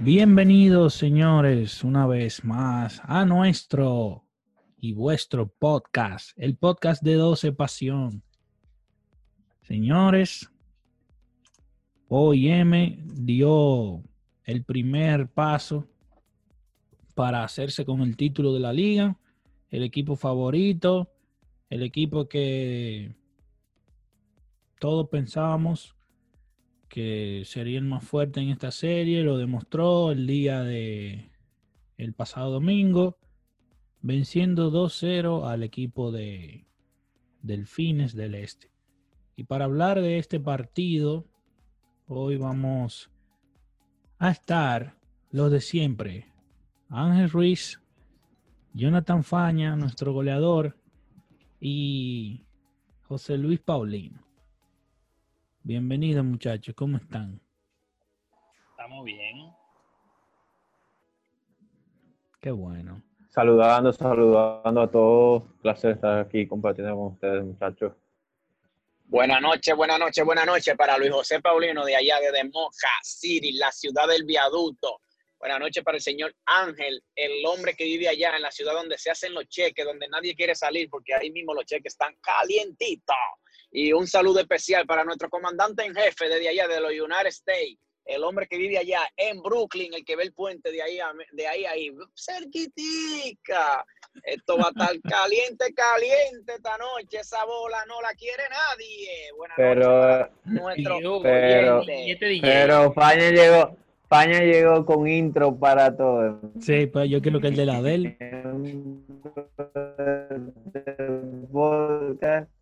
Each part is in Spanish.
Bienvenidos, señores, una vez más a nuestro y vuestro podcast, el podcast de 12 Pasión. Señores, OIM dio el primer paso para hacerse con el título de la liga, el equipo favorito, el equipo que todos pensábamos que sería el más fuerte en esta serie, lo demostró el día de el pasado domingo, venciendo 2-0 al equipo de Delfines del Este. Y para hablar de este partido, hoy vamos a estar los de siempre. Ángel Ruiz, Jonathan Faña, nuestro goleador, y José Luis Paulino. Bienvenidos muchachos, ¿cómo están? Estamos bien. Qué bueno. Saludando, saludando a todos. Placer estar aquí compartiendo con ustedes, muchachos. Buenas noches, buenas noches, buenas noches para Luis José Paulino de allá de Moja City, la ciudad del viaducto. Buenas noches para el señor Ángel, el hombre que vive allá en la ciudad donde se hacen los cheques, donde nadie quiere salir porque ahí mismo los cheques están calientitos. Y un saludo especial para nuestro comandante en jefe desde allá de los United States, el hombre que vive allá en Brooklyn, el que ve el puente de ahí, a, de ahí, ahí, cerquitica. Esto va a estar caliente, caliente esta noche. Esa bola no la quiere nadie. Buenas pero, noches. Nuestro pero, pero España llegó, España llegó con intro para todo. Sí, pues yo quiero que el de la del.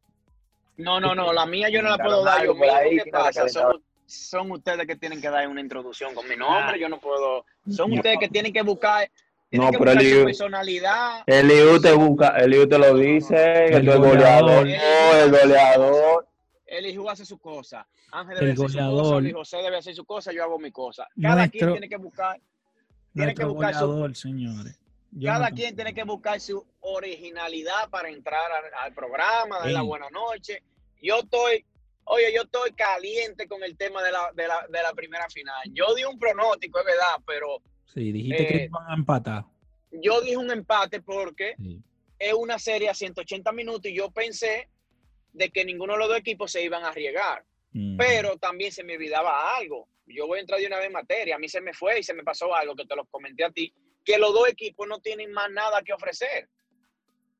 No, no, no, la mía yo no la puedo dar yo mismo. ¿Qué pasa? Son, son, ustedes que tienen que dar una introducción con mi nombre, yo no puedo. Son ustedes que tienen que buscar. No, que pero buscar el su IU, personalidad. el IU te busca, el IU te lo dice, el, el goleador, no, el goleador. El hijo hace su cosa. Ángel El debe hacer su cosa, goleador. Luis José debe hacer su cosa, yo hago mi cosa. Cada Nuestro- quien tiene que buscar, tiene que buscar su, goleador, cada quien tiene que buscar su originalidad para entrar al, al programa, dar la buena noche. Yo estoy, oye, yo estoy caliente con el tema de la, de la, de la primera final. Yo di un pronóstico, es verdad, pero Sí, dijiste Eh, que iban a empatar. yo dije un empate porque Sí. es una serie a 180 minutos y yo pensé de que ninguno de los dos equipos se iban a arriesgar. Mm. Pero también se me olvidaba algo. Yo voy a entrar de una vez en materia. A mí se me fue y se me pasó algo que te lo comenté a ti, que los dos equipos no tienen más nada que ofrecer.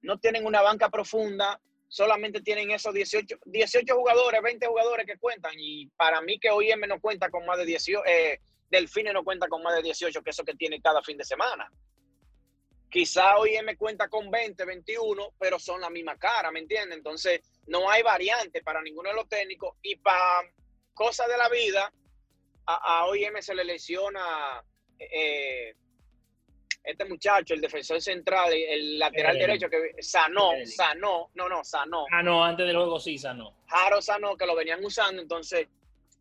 No tienen una banca profunda, solamente tienen esos 18, 18 jugadores, 20 jugadores que cuentan. Y para mí que OIM no cuenta con más de 18, eh, Delfines no cuenta con más de 18, que eso que tiene cada fin de semana. Quizá OIM cuenta con 20, 21, pero son la misma cara, ¿me entiendes? Entonces, no hay variante para ninguno de los técnicos y para cosas de la vida, a, a OIM se le lesiona eh, este muchacho, el defensor central, el lateral Eh, derecho que sanó, eh, sanó, no, no, sanó. Ah, no, antes del juego sí sanó. Jaro sanó, que lo venían usando, entonces,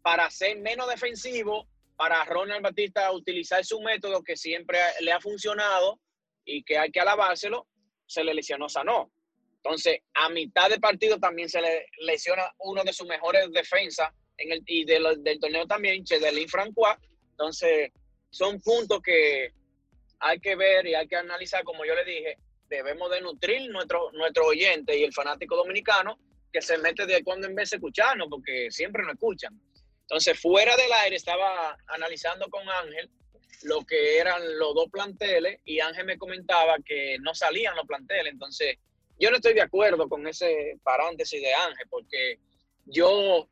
para ser menos defensivo, para Ronald Batista utilizar su método que siempre le ha funcionado y que hay que alabárselo, se le lesionó Sanó. Entonces, a mitad de partido también se le lesiona uno de sus mejores defensas en el, y de lo- del torneo también, Chedelin Francois. Entonces, son puntos que hay que ver y hay que analizar, como yo le dije, debemos de nutrir nuestro, nuestro oyente y el fanático dominicano que se mete de cuando en vez de escucharnos, porque siempre nos escuchan. Entonces, fuera del aire estaba analizando con Ángel lo que eran los dos planteles y Ángel me comentaba que no salían los planteles. Entonces, yo no estoy de acuerdo con ese paréntesis de Ángel, porque yo,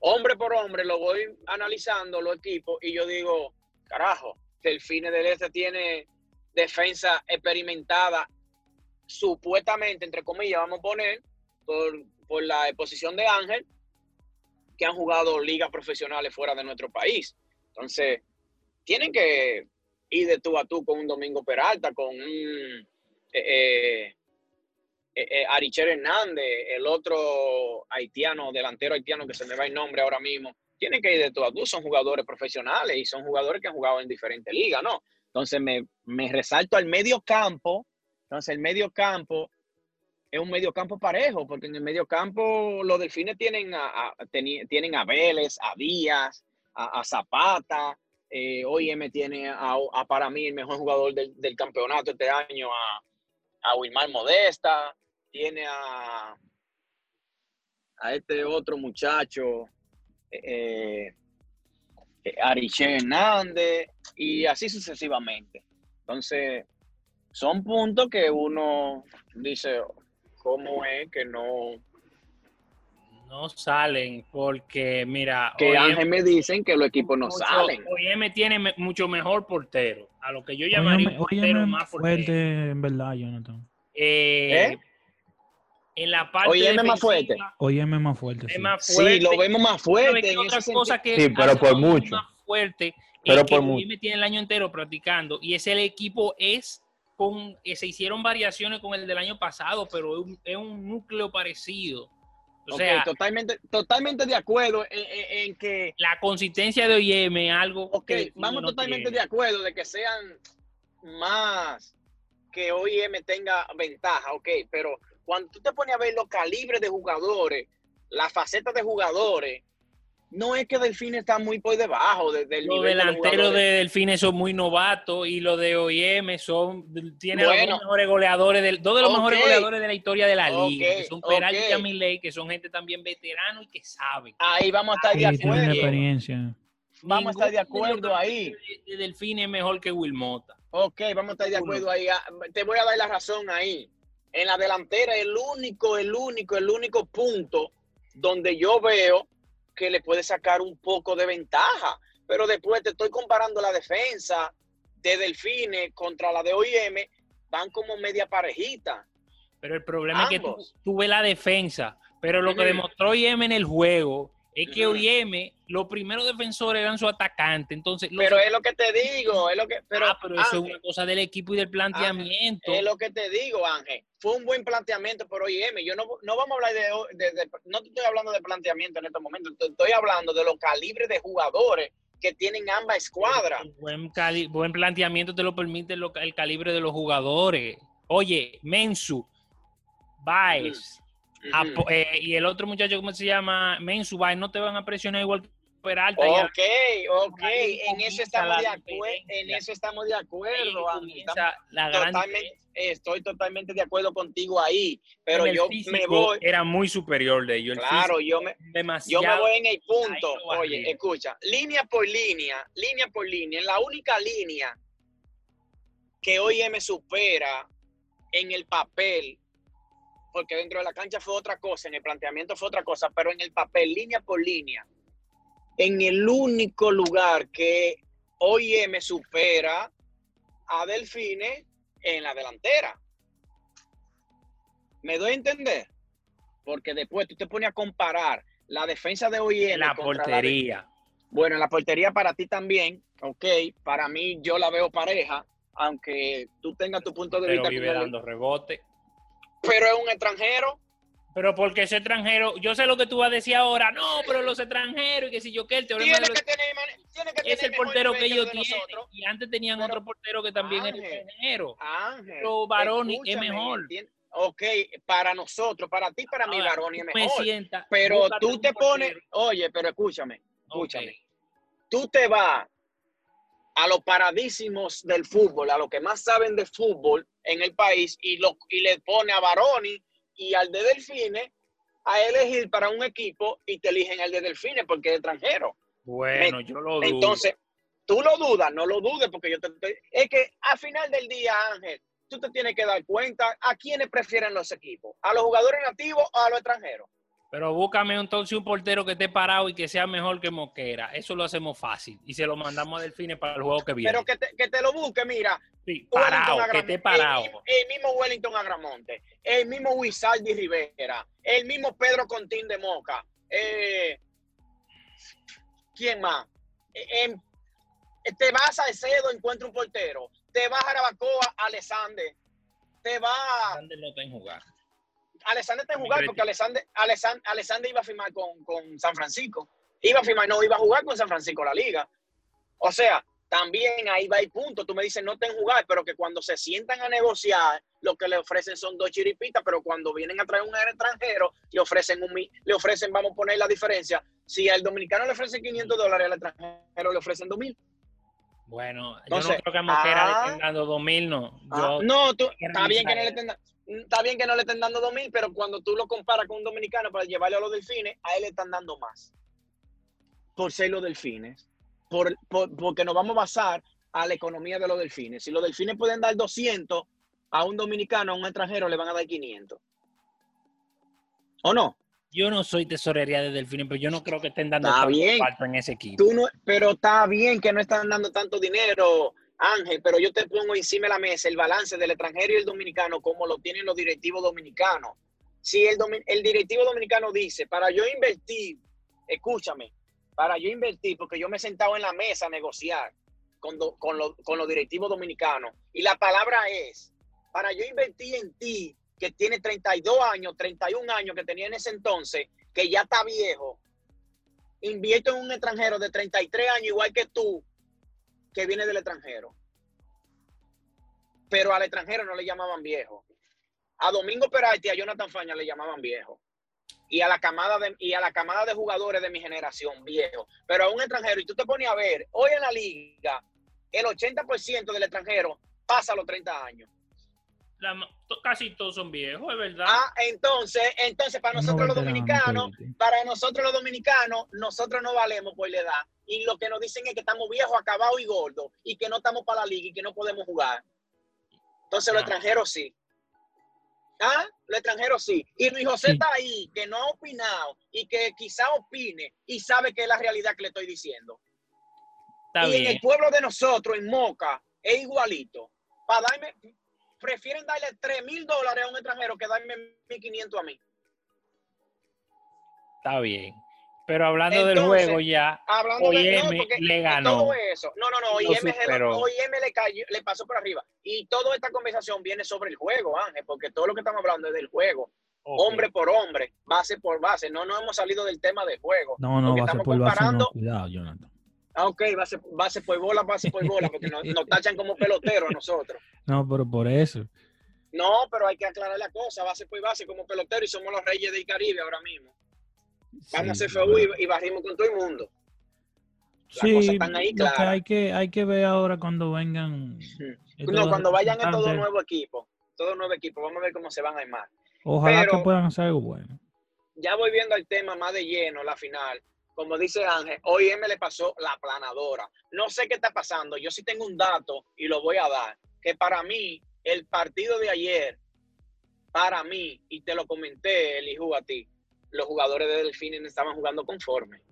hombre por hombre, lo voy analizando los equipos y yo digo, carajo, Delfines del Este tiene defensa experimentada, supuestamente, entre comillas, vamos a poner, por, por la exposición de Ángel, que han jugado ligas profesionales fuera de nuestro país. Entonces, tienen que ir de tú a tú con un Domingo Peralta, con un eh, eh, eh, Aricher Hernández, el otro haitiano, delantero haitiano que se me va el nombre ahora mismo. Tienen que ir de tú a tú, son jugadores profesionales y son jugadores que han jugado en diferentes ligas, ¿no? Entonces me, resalto al medio campo. Entonces el medio campo es un medio campo parejo, porque en el medio campo los delfines tienen a, tienen a Vélez, a Díaz, a, Zapata, Eh, OIM tiene a, para mí el mejor jugador del, campeonato este año, a, a Wilmar Modesta, tiene a, a este otro muchacho, eh, eh, Ariche Hernández, y así sucesivamente. Entonces, son puntos que uno dice, ¿cómo es que no, no salen porque, mira. Que Ángel me dicen que los equipos no salen. OIM tiene mucho mejor portero. A lo que yo llamaría un portero más fuerte. en verdad, Jonathan. Eh, ¿Eh? En la parte más fuerte. OIM más fuerte. Sí. más fuerte. Sí, lo vemos más fuerte. En otras cosas que sí, pero por mucho. Más fuerte. Pero por mucho. OIM tiene el año entero practicando y ese equipo es con. Eh, se hicieron variaciones con el del año pasado, pero es un núcleo parecido o sea, totalmente, totalmente de acuerdo en, que... La consistencia de OIM algo... Ok, vamos totalmente de acuerdo de que sean más que OIM tenga ventaja, ok, pero cuando tú te pones a ver los calibres de jugadores, las facetas de jugadores, no es que Delfines está muy por debajo del nivel Los delanteros de, Delfines son muy novatos y los de OIM son tiene los mejores goleadores del, dos de los mejores goleadores de la historia de la liga, que son Peralta y Amiley, que son gente también veterano y que saben. Ahí vamos a estar de acuerdo. experiencia. Vamos a estar de acuerdo ahí. De, Delfines es mejor que Wilmota. Ok, vamos a estar de acuerdo ahí. Ah, te voy a dar la razón ahí. En la delantera, el único, el único, el único punto donde yo veo que le puede sacar un poco de ventaja. Pero después te estoy comparando la defensa de Delfines contra la de OIM, van como media parejita. Pero el problema es que tú, tú, ves la defensa, pero lo que demostró OIM en el juego es que OIM, los primeros defensores eran su atacante, entonces... Pero es lo que te digo, es lo que... Pero, ah, pero eso es una cosa del equipo y del planteamiento. es lo que te digo, Ángel. Fue un buen planteamiento por OIM. Yo no, no vamos a hablar de, No te estoy hablando de planteamiento en este momento, estoy hablando de los calibres de jugadores que tienen ambas escuadras. Buen, buen planteamiento te lo permite el calibre de los jugadores. Oye, Mensu, Baez... Eh, y el otro muchacho, ¿cómo se llama? Mensubay, no te van a presionar igual que Peralta. Ok, ok, en eso estamos de acuerdo. En eso estamos de acuerdo. estoy totalmente de acuerdo contigo ahí, pero yo me voy. Era muy superior de ellos. Claro, yo me, yo me voy en el punto. Oye, escucha, línea por línea, línea por línea, la única línea que hoy me supera en el papel porque dentro de la cancha fue otra cosa, en el planteamiento fue otra cosa, pero en el papel, línea por línea, en el único lugar que hoy me supera a Delfine en la delantera. ¿Me doy a entender? Porque después tú te pones a comparar la defensa de en la portería. bueno, en la portería para ti también, ok. Para mí yo la veo pareja, aunque tú tengas tu punto de vista. Vive dando rebote pero es un extranjero. Pero porque ese extranjero, yo sé lo que tú vas a decir ahora, no, pero los extranjeros y que si yo que el teorema tiene que tener, tiene que es el portero que ellos tienen y antes tenían otro portero que también era extranjero. Ángel, pero Baroni es mejor. Ok, para nosotros, para ti, para mí, Baroni es mejor. pero tú te pones, oye, pero escúchame, escúchame. Tú te vas a los paradísimos del fútbol, a los que más saben de fútbol en el país, y, lo, y le pone a Baroni y al de Delfines a elegir para un equipo y te eligen al de Delfines porque es extranjero. Bueno, yo lo dudo. Entonces, tú lo dudas, no lo dudes porque yo te, Es que al final del día, Ángel, tú te tienes que dar cuenta a quiénes prefieren los equipos, a los jugadores nativos o a los extranjeros. Pero búscame entonces un portero que esté parado y que sea mejor que Moquera. Eso lo hacemos fácil. Y se lo mandamos a Delfines para el juego que viene. Pero que te, que te lo busque, mira. Sí, parado, que esté parado. El, mismo Wellington Agramonte, el mismo Wizaldi Rivera, el mismo Pedro Contín de Moca. Eh, ¿Quién más? Eh, te vas a Cedo, encuentra un portero. Te vas a Arabacoa, Alexander. Te vas. Alexander no está en jugar. Alexander está en jugar porque Alexander, Alexander, iba a firmar con, con, San Francisco. Iba a firmar, no, iba a jugar con San Francisco la liga. O sea, también ahí va el punto. Tú me dices no está en jugar, pero que cuando se sientan a negociar, lo que le ofrecen son dos chiripitas, pero cuando vienen a traer un extranjero, le ofrecen un le ofrecen, vamos a poner la diferencia. Si al dominicano le ofrecen 500 dólares, al extranjero le ofrecen 2000. Bueno, yo no creo que a Mosquera le ah. estén dando 2000, no. Ah, no, está bien que no le estén está bien que no le estén dando 2000, pero cuando tú lo comparas con un dominicano para llevarle a los delfines, a él le están dando más. Por ser los delfines. Por, porque nos vamos a basar a la economía de los delfines. Si los delfines pueden dar 200 a un dominicano, a un extranjero, le van a dar 500. ¿O no? Yo no soy tesorería de delfines, pero yo no creo que estén dando tanto bien. en ese equipo. pero está bien que no están dando tanto dinero, Ángel, pero yo te pongo encima de la mesa el balance del extranjero y el dominicano como lo tienen los directivos dominicanos. Si el, el directivo dominicano dice, para yo invertir, escúchame, para yo invertir, porque yo me he sentado en la mesa a negociar con, con, con los directivos dominicanos, y la palabra es, para yo invertir en ti, que tiene 32 años, 31 años que tenía en ese entonces, que ya está viejo, invierto en un extranjero de 33 años, igual que tú, que viene del extranjero. Pero al extranjero no le llamaban viejo. A Domingo Peralta y a Jonathan Faña le llamaban viejo. Y a la camada de, y a la camada de jugadores de mi generación, viejo. Pero a un extranjero, y tú te pones a ver, hoy en la liga, el 80% del extranjero pasa los 30 años. Casi todos son viejos, es verdad. Ah, entonces, entonces para nosotros los dominicanos, para nosotros los dominicanos, nosotros no valemos por la edad y lo que nos dicen es que estamos viejos, acabados y gordos y que no estamos para la liga y que no podemos jugar. Entonces los extranjeros sí. ¿Ah? Los extranjeros sí. Y Luis José está ahí, que no ha opinado y que quizá opine y sabe que es la realidad que le estoy diciendo. y en el pueblo de nosotros, en Moca, es igualito. Para darme, prefieren darle 3 mil dólares a un extranjero que darme 1.500 a mí. Está bien. Pero hablando del juego ya, hablando OIM le ganó. Todo eso. No, no, no, OIM, le, cayó, le pasó por arriba. Y toda esta conversación viene sobre el juego, Ángel, porque todo lo que estamos hablando es del juego. Hombre por hombre, base por base. No, no hemos salido del tema del juego. No, no, base por base. No. Cuidado, Jonathan. Ah, ok, base, base por bola, base por bola, porque nos, nos tachan como peloteros a nosotros. No, pero por eso. No, pero hay que aclarar la cosa, base por base como pelotero y somos los reyes del Caribe ahora mismo. Vamos a hacer FU y, barrimos con todo el mundo. sí, lo que hay que hay que ver ahora cuando vengan. No, cuando vayan a todo nuevo equipo, todo nuevo equipo, vamos a ver cómo se van a armar. Ojalá que puedan hacer algo bueno. Ya voy viendo el tema más de lleno, la final. Como dice Ángel, me le pasó la planadora. No sé qué está pasando. Yo sí tengo un dato y lo voy a dar. Que para mí, el partido de ayer, para mí, y te lo comenté, Elijo, a ti, los jugadores de Delfines estaban jugando conforme.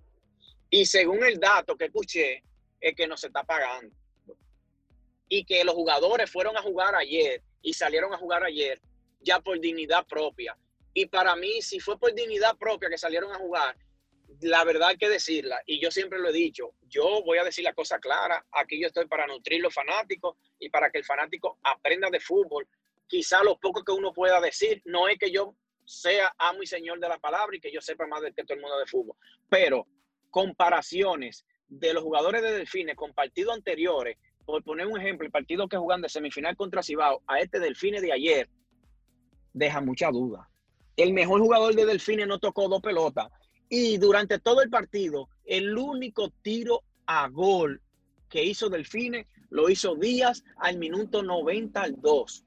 Y según el dato que escuché, es que no se está pagando. Y que los jugadores fueron a jugar ayer y salieron a jugar ayer ya por dignidad propia. Y para mí, si fue por dignidad propia que salieron a jugar, la verdad que decirla, y yo siempre lo he dicho, yo voy a decir la cosa clara, aquí yo estoy para nutrir los fanáticos y para que el fanático aprenda de fútbol. Quizá lo poco que uno pueda decir, no es que yo sea amo y señor de la palabra y que yo sepa más de que todo el mundo de fútbol. Pero comparaciones de los jugadores de Delfines con partidos anteriores, por poner un ejemplo, el partido que jugan de semifinal contra Cibao a este Delfines de ayer, deja mucha duda. El mejor jugador de Delfines no tocó dos pelotas y durante todo el partido, el único tiro a gol que hizo Delfines lo hizo Díaz al minuto 90 al 2.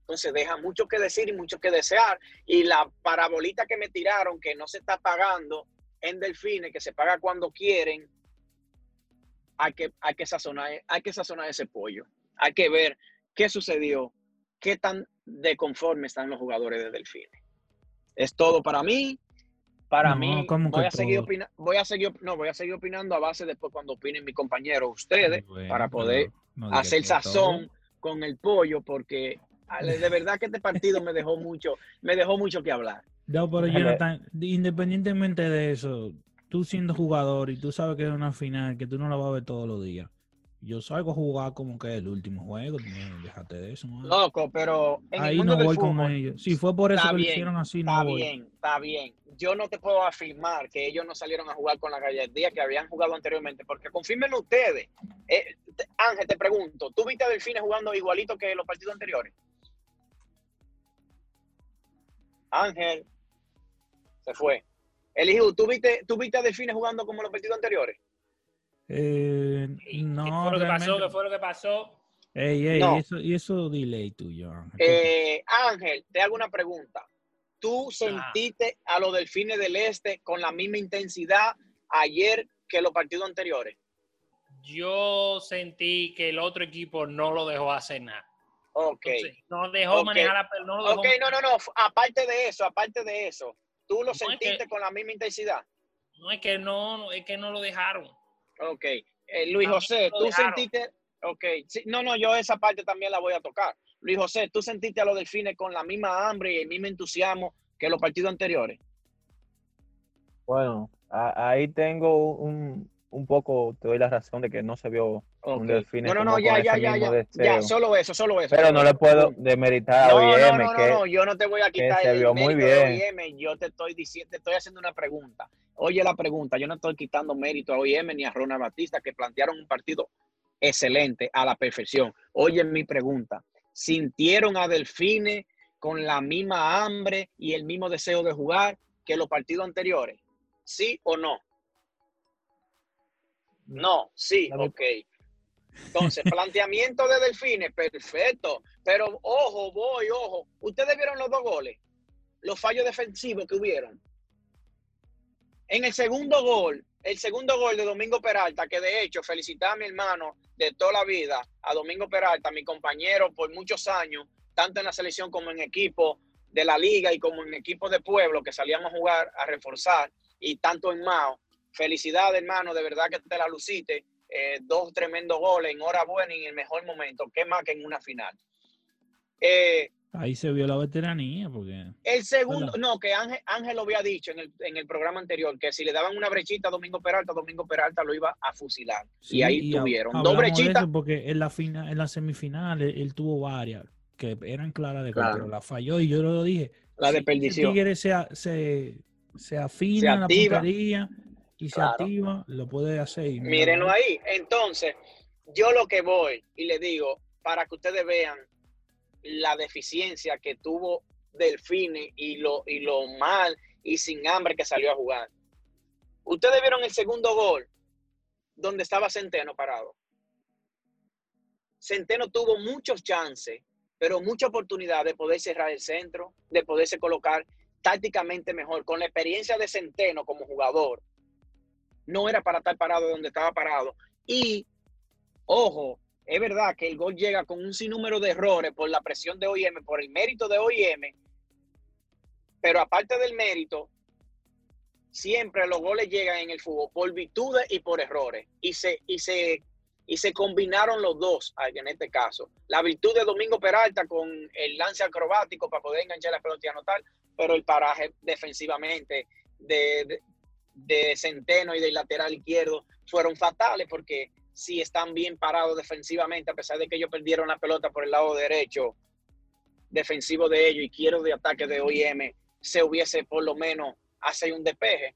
Entonces deja mucho que decir y mucho que desear. Y la parabolita que me tiraron, que no se está pagando en Delfines, que se paga cuando quieren, hay que, hay que, sazonar, hay que sazonar ese pollo. Hay que ver qué sucedió, qué tan de conforme están los jugadores de Delfines. Es todo para mí. Para mí, voy a, seguir voy a seguir no, voy a seguir opinando a base después cuando opinen mis compañeros, ustedes, para poder hacer sazón con el pollo, porque de verdad que este partido me dejó mucho, me dejó mucho que hablar. No, pero Jonathan, independientemente de eso, tú siendo jugador y tú sabes que es una final que tú no la vas a ver todos los días. Yo salgo a jugar como que el último juego, déjate de eso. Loco, pero ahí no voy con ellos. Si fue por eso que lo hicieron así, no Está bien, está bien. Yo no te puedo afirmar que ellos no salieron a jugar con la galletía que habían jugado anteriormente, porque confirmen ustedes. Eh, Ángel, te pregunto, ¿tú viste a Delfines jugando igualito que los partidos anteriores? Ángel se fue. Elijo, ¿tú viste, ¿tú viste a Delfines jugando como los partidos anteriores? Eh, no, ¿Qué fue lo que pasó? ¿Qué fue lo que pasó? Ey, ey, eso, y eso delay tuyo, Ángel. Eh, Ángel, te hago una pregunta. ¿Tú sentiste a los delfines del este con la misma intensidad ayer que los partidos anteriores? Yo sentí que el otro equipo no lo dejó hacer nada. Ok. no dejó manejar la no Ok, no, no, no. Aparte de eso, aparte de eso, ¿tú lo sentiste con la misma intensidad? No es que no, es que no lo dejaron. Ok. Eh, Luis José, ¿tú sentiste? Ok. no, no, yo esa parte también la voy a tocar. Luis José, ¿tú sentiste a los delfines con la misma hambre y el mismo entusiasmo que los partidos anteriores? Bueno, ahí tengo un, un poco te doy la razón de que no se vio un delfín. No, no, no, ya, ya, ya, ya, ya, solo eso, solo eso. Pero no le puedo demeritar a OIM no, no, que, no, yo no te voy a quitar se vio muy bien. OIM, yo te estoy diciendo, te estoy haciendo una pregunta. Oye la pregunta, yo no estoy quitando mérito a OIM ni a Ronald Batista que plantearon un partido excelente a la perfección. Oye mi pregunta, ¿sintieron a Delfines con la misma hambre y el mismo deseo de jugar que los partidos anteriores? ¿Sí o no? No, sí, ok. Entonces, planteamiento de Delfines, perfecto. Pero ojo, voy, ojo. Ustedes vieron los dos goles, los fallos defensivos que hubieron. En el segundo gol, el segundo gol de Domingo Peralta, que de hecho felicitar a mi hermano de toda la vida, a Domingo Peralta, mi compañero por muchos años, tanto en la selección como en equipo de la liga y como en equipo de pueblo que salíamos a jugar, a reforzar, y tanto en Mao. Felicidades, hermano, de verdad que te la luciste. Eh, dos tremendos goles, enhorabuena y en el mejor momento. ¿Qué más que en una final? Eh, Ahí se vio la veteranía, porque... El segundo, no, que Ángel, Ángel lo había dicho en el, en el, programa anterior, que si le daban una brechita a Domingo Peralta, Domingo Peralta lo iba a fusilar. y ahí tuvieron dos brechitas. Porque en la, final, en la semifinal él, tuvo varias que eran claras de gol, pero la falló y yo lo dije. La desperdició. Si Tigre se, se, se afina la puntería y se activa, lo puede hacer. Mírenlo ahí. Entonces, yo lo que voy y le digo, para que ustedes vean la deficiencia que tuvo Delfine y lo, y lo mal y sin hambre que salió a jugar. Ustedes vieron el segundo gol donde estaba Centeno parado. Centeno tuvo muchos chances, pero mucha oportunidad de poder cerrar el centro, de poderse colocar tácticamente mejor. Con la experiencia de Centeno como jugador, no era para estar parado donde estaba parado. Y, ojo, es verdad que el gol llega con un sinnúmero de errores por la presión de OIM, por el mérito de OIM, pero aparte del mérito, siempre los goles llegan en el fútbol por virtudes y por errores. Y se, y se, y se combinaron los dos en este caso. La virtud de Domingo Peralta con el lance acrobático para poder enganchar la pelota y anotar, pero el paraje defensivamente de, de Centeno y del lateral izquierdo fueron fatales porque si están bien parados defensivamente, a pesar de que ellos perdieron la pelota por el lado derecho defensivo de ellos y quiero de ataque de OIM, se hubiese por lo menos hace un despeje.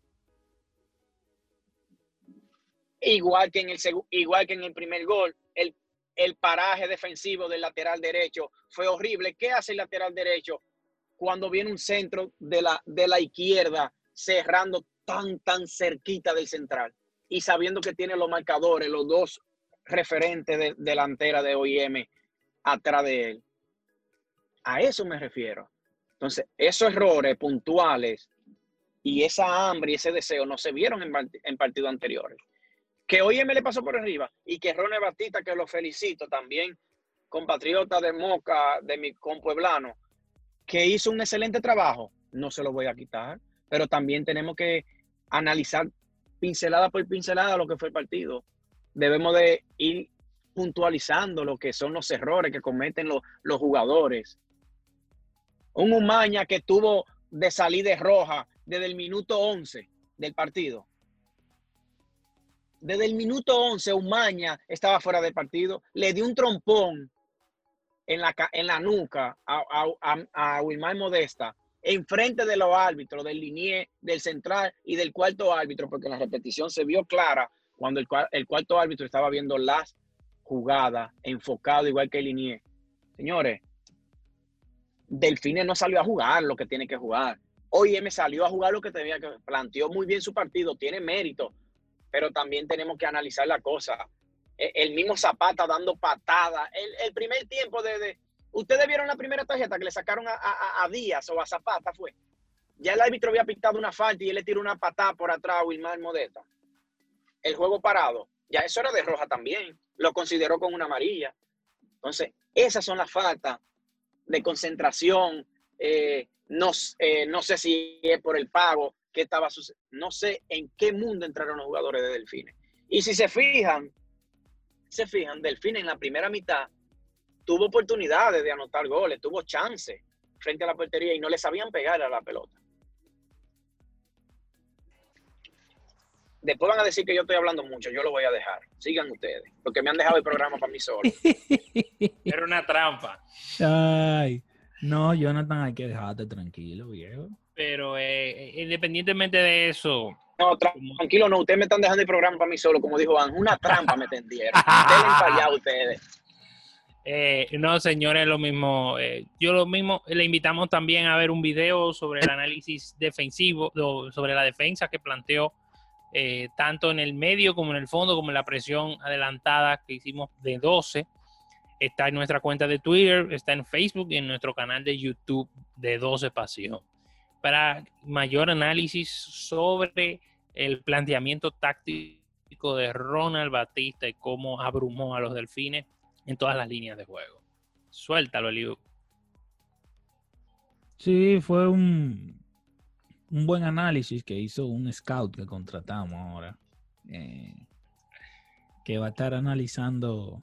Igual que en el, igual que en el primer gol, el, el paraje defensivo del lateral derecho fue horrible. ¿Qué hace el lateral derecho cuando viene un centro de la, de la izquierda cerrando tan, tan cerquita del central y sabiendo que tiene los marcadores, los dos referentes de, delantera de OIM atrás de él. A eso me refiero. Entonces, esos errores puntuales y esa hambre y ese deseo no se vieron en, partidos anteriores. Que OIM le pasó por arriba y que Ronald Batista, que lo felicito también, compatriota de Moca, de mi compueblano, que hizo un excelente trabajo, no se lo voy a quitar, pero también tenemos que analizar pincelada por pincelada lo que fue el partido. Debemos de ir puntualizando lo que son los errores que cometen los, los jugadores. Un Umaña que tuvo de salida roja desde el minuto 11 del partido. Desde el minuto 11, Umaña estaba fuera del partido. Le dio un trompón en la, en la nuca a, a, a Wilmar Modesta enfrente de los árbitros, del linier, del central y del cuarto árbitro, porque la repetición se vio clara cuando el, cuarto árbitro estaba viendo las jugadas, enfocado igual que el linier. Señores, Delfines no salió a jugar lo que tiene que jugar. Me salió a jugar lo que tenía que planteó muy bien su partido, tiene mérito. pero también tenemos que analizar la cosa. E, el mismo Zapata dando patada. El, primer tiempo de, Ustedes vieron la primera tarjeta que le sacaron a, Díaz o a Zapata, fue. Ya el árbitro había pintado una falta y él le tiró una patada por atrás a Wilmar Modeta. El juego parado. Ya eso era de roja también. Lo consideró con una amarilla. Entonces, esas son las faltas de concentración. Eh, no, eh, no sé si es por el pago que estaba. No sé en qué mundo entraron los jugadores de Delfines. Y si se fijan, se fijan, Delfines en la primera mitad tuvo oportunidades de anotar goles, tuvo chance frente a la portería y no le sabían pegar a la pelota. Después van a decir que yo estoy hablando mucho, yo lo voy a dejar. Sigan ustedes, porque me han dejado el programa para mí solo. Era una trampa. Ay, no, Jonathan, hay que dejarte tranquilo, viejo. Pero eh, independientemente de eso. No, tranquilo, no, ustedes me están dejando el programa para mí solo, como dijo Van, una trampa me tendieron. ustedes ustedes. Eh, no, señores, lo mismo. Eh, yo lo mismo, le invitamos también a ver un video sobre el análisis defensivo, sobre la defensa que planteó eh, tanto en el medio como en el fondo, como en la presión adelantada que hicimos de 12. Está en nuestra cuenta de Twitter, está en Facebook y en nuestro canal de YouTube de 12 Pasión. Para mayor análisis sobre el planteamiento táctico de Ronald Batista y cómo abrumó a los delfines en todas las líneas de juego. Suéltalo, Eliu. Sí, fue un, un buen análisis que hizo un scout que contratamos ahora, eh, que va a estar analizando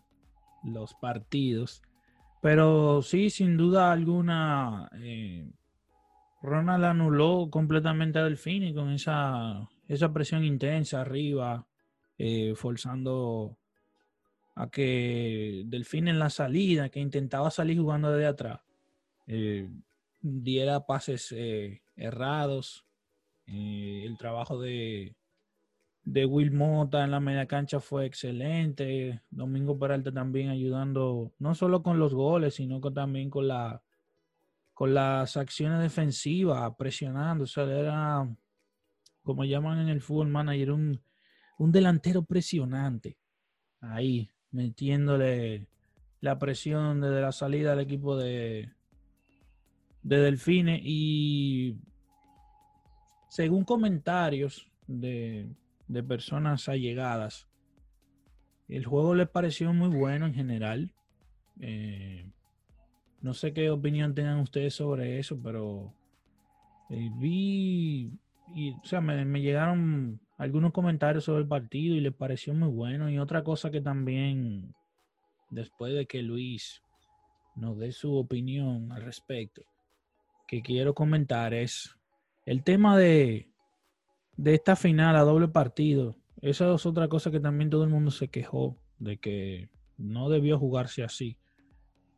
los partidos. Pero sí, sin duda alguna, eh, Ronald anuló completamente a Delfini con esa, esa presión intensa arriba, eh, forzando a que Delfín en la salida, que intentaba salir jugando desde atrás, diera pases errados. Eh, el trabajo de, de Will Mota en la media cancha fue excelente. Domingo Peralta también ayudando, no solo con los goles, sino también con, la, con las acciones defensivas, presionando. O sea, era, como llaman en el fútbol manager, un, un delantero presionante. Ahí, metiéndole la presión desde la salida al equipo de, de Delfines y según comentarios de, personas allegadas, el juego les pareció muy bueno en general. Eh, no sé qué opinión tengan ustedes sobre eso, pero eh, vi, y, o sea, me, llegaron algunos comentarios sobre el partido y les pareció muy bueno. Y otra cosa que también, después de que Luis nos dé su opinión al respecto, que quiero comentar es el tema de, de esta final a doble partido. Esa es otra cosa que también todo el mundo se quejó de que no debió jugarse así.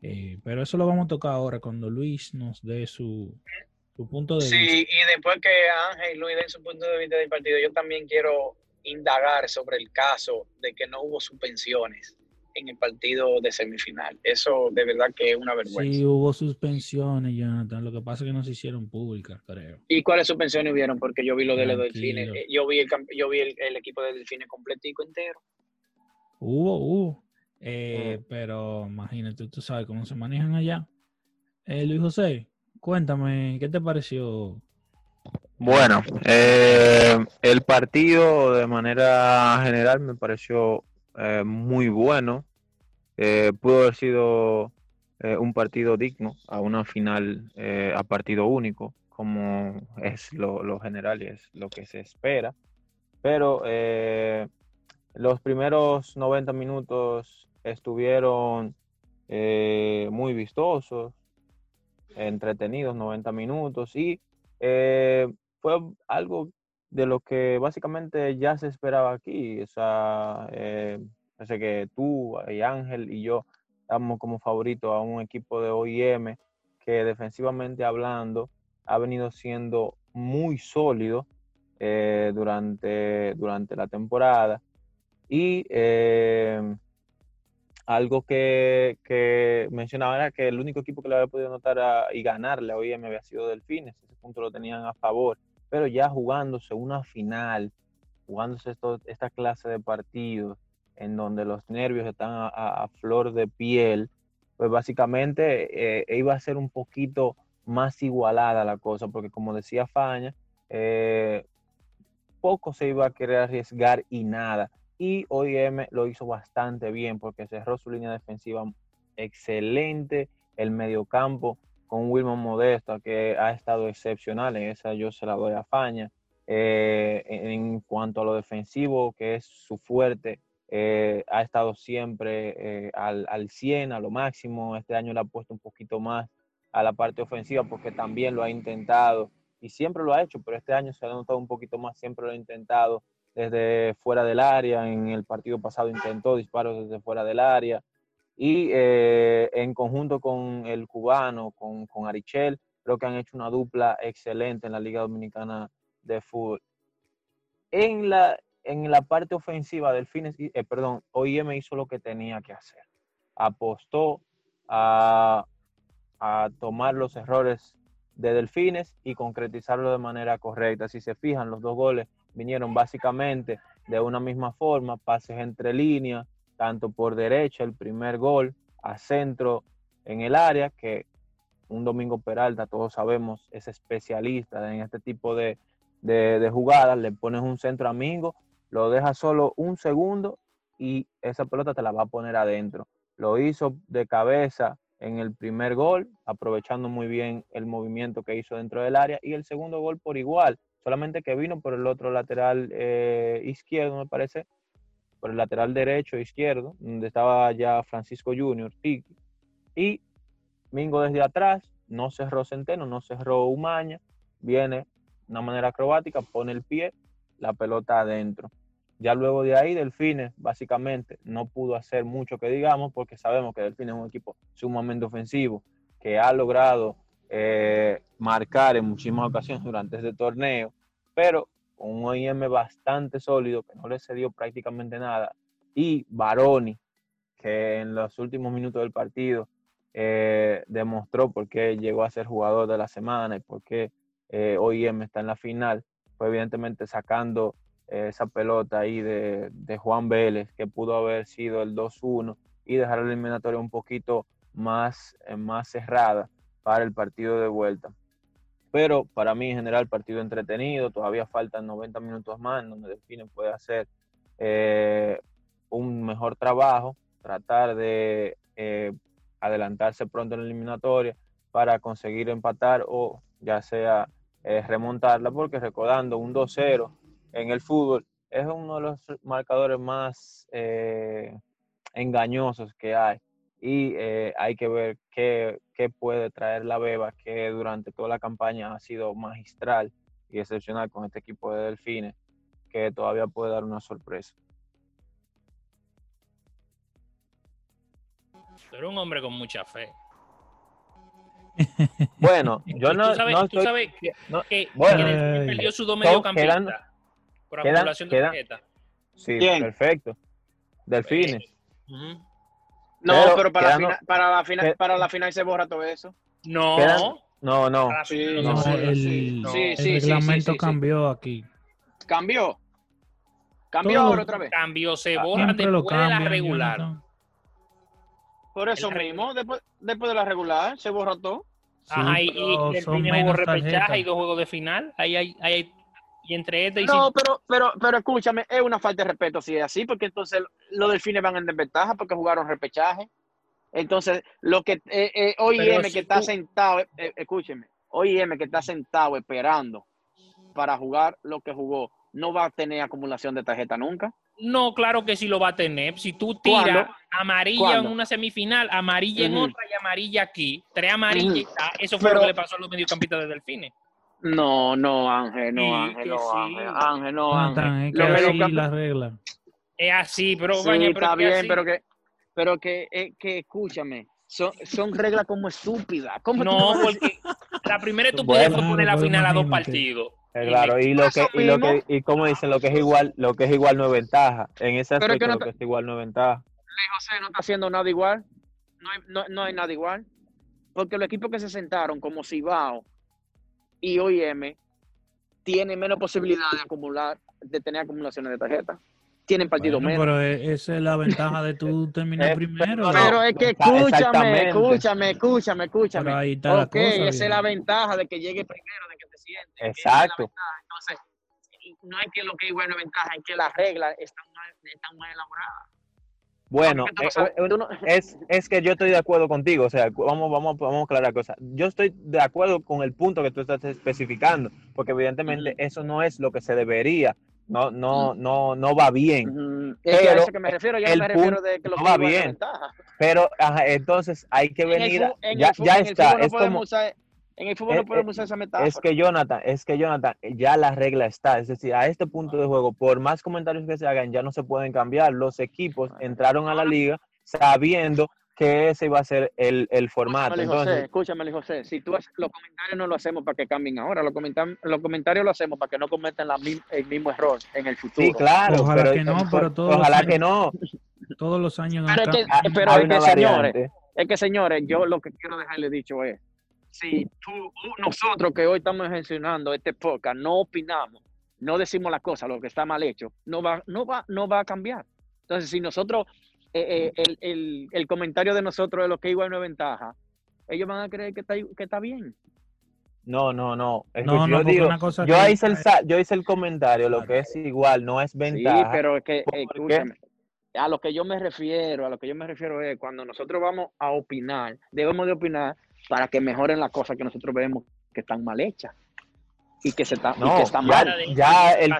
Eh, pero eso lo vamos a tocar ahora cuando Luis nos dé su, su punto de vista. Sí, y después que Ángel y Luis den su punto de vista del partido, yo también quiero indagar sobre el caso de que no hubo suspensiones en el partido de semifinal. Eso de verdad que es una vergüenza. Sí, hubo suspensiones, Jonathan. Lo que pasa es que no se hicieron públicas, creo. ¿Y cuáles suspensiones hubieron? Porque yo vi lo de los delfines. Eh, yo vi el, yo vi el, equipo de delfines completico entero. Hubo, hubo. Eh, pero imagínate, tú sabes cómo se manejan allá. Eh, Luis José, cuéntame, ¿qué te pareció? Bueno, eh, el partido de manera general me pareció eh, muy bueno. Eh, pudo haber sido eh, un partido digno a una final a partido único, como es lo, general y es lo que se espera. Pero los primeros 90 minutos estuvieron muy vistosos, entretenidos 90 minutos y fue algo de lo que básicamente ya se esperaba aquí. O sea, eh, que tú y Ángel y yo damos como favorito a un equipo de OIM que defensivamente hablando ha venido siendo muy sólido eh, durante, durante la temporada. Y eh, algo que, mencionaba era que el único equipo que le había podido notar y ganarle a OIM había sido Delfines. Ese punto lo tenían a favor pero ya jugándose una final jugándose esta clase de partidos en donde los nervios están a, a flor de piel, pues básicamente eh, iba a ser un poquito más igualada la cosa, porque como decía Faña, eh, poco se iba a querer arriesgar y nada. Y OIM lo hizo bastante bien porque cerró su línea defensiva excelente, el mediocampo con Wilman Modesta, que ha estado excepcional, en esa yo se la doy a Faña. Eh, en cuanto a lo defensivo, que es su fuerte, eh, ha estado siempre al, al 100, a lo máximo. Este año le ha puesto un poquito más a la parte ofensiva porque también lo ha intentado y siempre lo ha hecho, pero este año se ha notado un poquito más, siempre lo ha intentado desde fuera del área, en el partido pasado intentó disparos desde fuera del área y eh, en conjunto con el cubano, con, con Arichel, creo que han hecho una dupla excelente en la Liga Dominicana de Fútbol. En la, en la parte ofensiva del Fines, eh, perdón, OIM hizo lo que tenía que hacer. Apostó a a tomar los errores de Delfines y concretizarlo de manera correcta. Si se fijan, los dos goles vinieron básicamente de una misma forma, pases entre líneas, tanto por derecha, el primer gol, a centro en el área, que un Domingo Peralta, todos sabemos, es especialista en este tipo de, de, jugadas, le pones un centro amigo, lo dejas solo un segundo y esa pelota te la va a poner adentro. Lo hizo de cabeza en el primer gol, aprovechando muy bien el movimiento que hizo dentro del área, y el segundo gol por igual, solamente que vino por el otro lateral eh, izquierdo, me parece, por el lateral derecho e izquierdo, donde estaba ya Francisco Junior, Tiki, y Mingo desde atrás, no cerró Centeno, no cerró Umaña, viene de una manera acrobática, pone el pie, la pelota adentro. Ya luego de ahí, Delfines básicamente no pudo hacer mucho que digamos, porque sabemos que Delfines es un equipo sumamente ofensivo, que ha logrado eh, marcar en muchísimas ocasiones durante este torneo, pero un OIM bastante sólido, que no le cedió prácticamente nada, y Baroni, que en los últimos minutos del partido eh, demostró por qué llegó a ser jugador de la semana y por qué eh, OIM está en la final, fue evidentemente sacando esa pelota ahí de, Juan Vélez, que pudo haber sido el 2-1 y dejar la eliminatoria un poquito más, más cerrada para el partido de vuelta. Pero para mí en general partido entretenido, todavía faltan 90 minutos más donde Delfines puede hacer eh, un mejor trabajo, tratar de eh, adelantarse pronto en la eliminatoria para conseguir empatar o ya sea remontarla, porque recordando un 2-0 en el fútbol es uno de los marcadores más eh, engañosos que hay. Y eh, hay que ver qué, puede traer la Beba, que durante toda la campaña ha sido magistral y excepcional con este equipo de Delfines, que todavía puede dar una sorpresa. Pero un hombre con mucha fe. Bueno, yo no, tú sabes, que, bueno, perdió su dos mediocampista por acumulación de tarjeta. Sí, perfecto. Delfines. No, pero, para, la para, la final, para la final se borra todo eso. No. No, no. Sí, el, reglamento cambió aquí. ¿Cambió? ¿Cambió ahora otra vez? Cambió, se borra después de la regular. Por eso mismo, después, después de la regular, se borra todo. Ajá, y, y el hubo repechaje y dos juegos de final. Ahí hay, ahí hay y entre este y No, pero, pero, pero escúchame, es una falta de respeto si es así, porque entonces los delfines van en desventaja porque jugaron repechaje. Entonces, lo que eh, eh, OIM que está sentado, eh, eh, escúcheme, OIM que está sentado esperando para jugar lo que jugó, no va a tener acumulación de tarjeta nunca. No, claro que sí lo va a tener. Si tú tiras amarilla en una semifinal, amarilla en otra y amarilla aquí, tres amarillas, eso fue lo que le pasó a los mediocampistas de Delfines. No, no, Ángel, no, Ángel, no, Ángel, Ángel, no, Ángel. Es así la regla. Es así, pero sí, está bien, pero que, pero que, eh, que escúchame, son, son reglas como estúpidas. ¿Cómo no, porque la primera tú puedes poner la final a dos partidos. claro, y lo que, y lo que, y como dicen, lo que es igual, lo que es igual no es ventaja. En ese aspecto, lo que es igual no es ventaja. José no está haciendo nada igual. No hay, no, no hay nada igual. Porque los equipos que se sentaron, como Cibao, y OIM tiene menos posibilidad de acumular de tener acumulaciones de tarjetas. Tienen partidos Bueno, menos. pero e- esa es la ventaja de tú terminar Eh, primero. pero- es que escúchame, escúchame, escúchame, escúchame. Pero ahí está la cosa, esa es la ventaja de que llegue primero, de que te sientes. es Exacto. ventaja. Entonces, no es que lo que hay buena ventaja, es que las reglas están mal, están mal elaboradas. Bueno, eh, eh, es, es que yo estoy de acuerdo contigo, o sea, vamos, vamos, vamos a aclarar cosas. Yo estoy de acuerdo con el punto que tú estás especificando, porque evidentemente eso no es lo que se debería, no, no, no, no va bien. Es que a Pero eso que me refiero, yo no me refiero punto de que lo no va bien. Pero ajá, entonces hay que En venir, a- ya, el está, no es podemos como, usar- En el fútbol Eh, no podemos eh, usar esa metáfora. es que Jonathan, es que Jonathan, ya la regla está, es decir, a este punto de juego, por más comentarios que se hagan, ya no se pueden cambiar. Los equipos entraron a la liga sabiendo que ese iba a ser el, el formato. Escúchame, José, Entonces, escúchame, José. Si tú haces, los comentarios no lo hacemos para que cambien ahora, los, comentam- los comentarios lo hacemos para que no cometan la el mismo error en el futuro. sí, claro, Ojalá pero, que no, pero todos los ojalá años- que no. Todos los años Pero es que, pero hay es que señores, es que señores, yo lo que quiero dejarle dicho es, si tú, nosotros que hoy estamos gestionando este podcast, no opinamos, no decimos las cosas, lo que está mal hecho, no va, no va, no va a cambiar. Entonces, si nosotros, eh, eh, el, el- el comentario de nosotros de lo que igual no es ventaja, ellos van a creer que está, que está bien. No, no, no. Es que No, no, yo digo, una cosa yo que- hice el sa- yo hice el comentario, lo que es igual, no es ventaja. Sí, pero es que, ¿Por qué? escúchame, a lo que yo me refiero, a lo que yo me refiero es cuando nosotros vamos a opinar, debemos de opinar para que mejoren las cosas que nosotros vemos que están mal hechas y que se está, y No, que están ya- mal. Ya el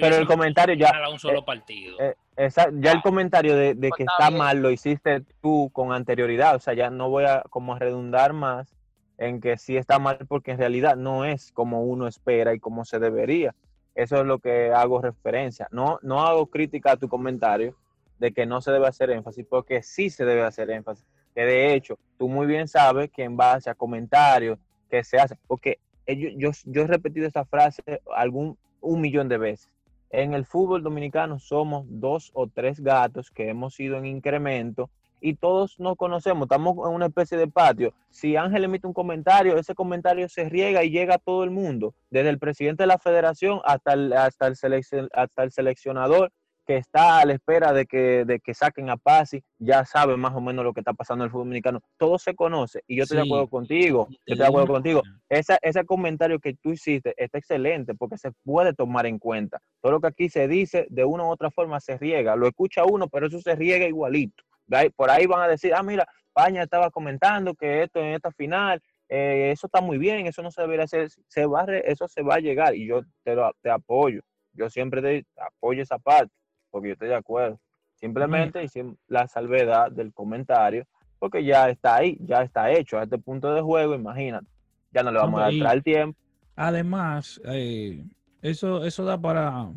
pero el comentario ya- un solo eh, partido. Eh, esa- ya el comentario de, de que está está bien. mal lo hiciste tú con anterioridad, o sea, ya no voy a como a redundar más en que sí está mal porque en realidad no es como uno espera y como se debería. Eso es lo que hago referencia. No, no hago crítica a tu comentario de que no se debe hacer énfasis, porque sí se debe hacer énfasis. Que de hecho, tú muy bien sabes que en base a comentarios que se hacen, porque ellos- yo, yo he repetido esta frase algún un millón de veces. En el fútbol dominicano somos dos o tres gatos que hemos ido en incremento y todos nos conocemos, estamos en una especie de patio. Si Ángel emite un comentario, ese comentario se riega y llega a todo el mundo, desde el presidente de la federación hasta el, hasta el, seleccion- hasta el seleccionador que está a la espera de que, de que saquen a Pasi, ya sabe más o menos lo que está pasando en el fútbol dominicano. Todo se conoce y yo estoy de Sí. acuerdo contigo. Yo Te estoy de acuerdo contigo. Esa, ese comentario que tú hiciste está excelente porque se puede tomar en cuenta. Todo lo que aquí se dice, de una u otra forma se riega. Lo escucha uno, pero eso se riega igualito. De Por ahí van a decir, ah, mira, Paña estaba comentando que esto en esta final, eh, eso está muy bien, eso no se debería hacer. Se va eso se va a llegar y yo te, lo, te apoyo. Yo siempre te apoyo esa parte porque yo estoy de acuerdo. Simplemente hicimos la salvedad del comentario porque ya está ahí, ya está hecho a este punto de juego, imagínate. Ya no le vamos a dar el tiempo. Además, eh, eso, eso da para,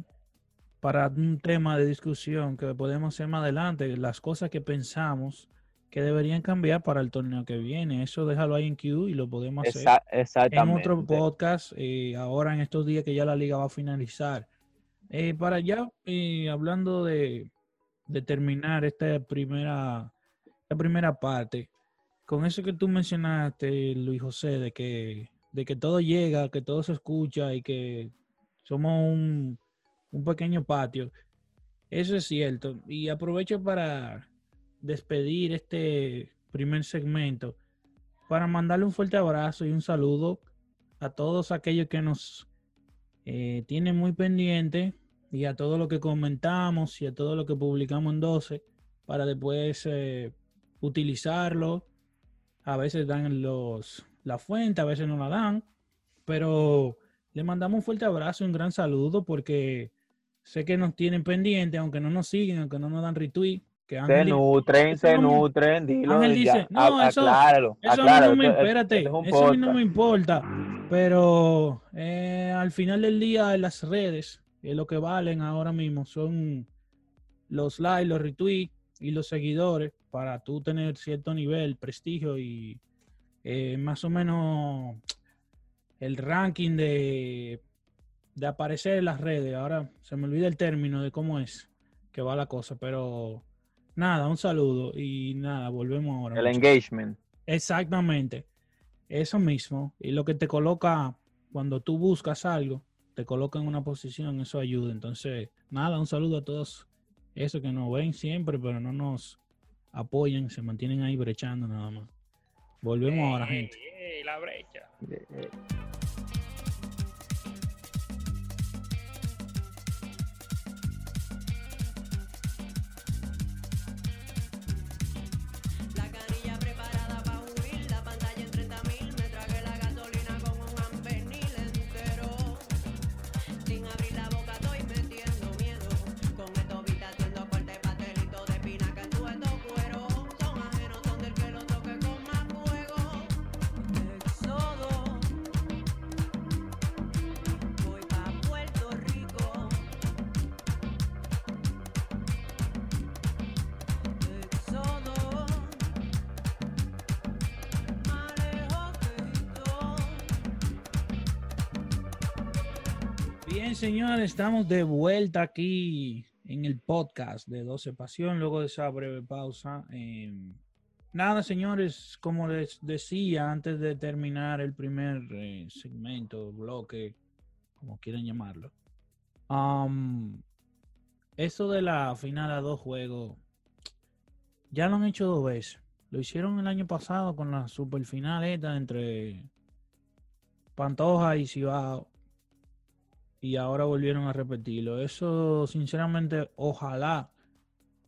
para un tema de discusión que podemos hacer más adelante, las cosas que pensamos que deberían cambiar para el torneo que viene. Eso déjalo ahí en Q y lo podemos hacer Esa- en exactamente. otro podcast, eh, ahora en estos días que ya la liga va a finalizar. Eh, para ya, eh, hablando de, terminar esta primera, esta primera parte, con eso que tú mencionaste, Luis José, de que, de que todo llega, que todo se escucha y que somos un, un pequeño patio, eso es cierto. Y aprovecho para despedir este primer segmento para mandarle un fuerte abrazo y un saludo a todos aquellos que nos eh, tienen muy pendiente y a todo lo que comentamos y a todo lo que publicamos en 12 para después eh, utilizarlo. A veces dan los la fuente, a veces no la dan, pero le mandamos un fuerte abrazo un gran saludo porque sé que nos tienen pendiente, aunque no nos siguen, aunque no nos dan retweet. Que Se Ángel di- nutren, se no nutren, dilo. Ángel ya, no, eso- acláralo, Eso a mí no me, esto- espérate, esto es un eso a mí no me importa, pero eh, al final del día las redes, eh, lo que valen ahora mismo son los likes, los retweets y los seguidores para tú tener cierto nivel, prestigio y eh, más o menos el ranking de, de aparecer en las redes. Ahora se me olvida el término de cómo es que va la cosa, pero nada, un saludo y nada, volvemos ahora. El engagement. Exactamente. Eso mismo. Y lo que te coloca cuando tú buscas algo, te coloca en una posición, eso ayuda. Entonces, nada, un saludo a todos esos que nos ven siempre, pero no nos apoyan, se mantienen ahí brechando nada más. Volvemos ahora, Ey, gente. ey, la brecha. La señores, estamos de vuelta aquí en el podcast de 12 Pasión, luego de esa breve pausa. Eh, nada, señores, como les decía antes de terminar el primer eh, segmento, bloque, como quieran llamarlo, eso de la final a dos juegos, ya lo han hecho dos veces. Lo hicieron el año pasado con la superfinal esta entre Pantoja y Cibao y ahora volvieron a repetirlo. Eso, sinceramente, ojalá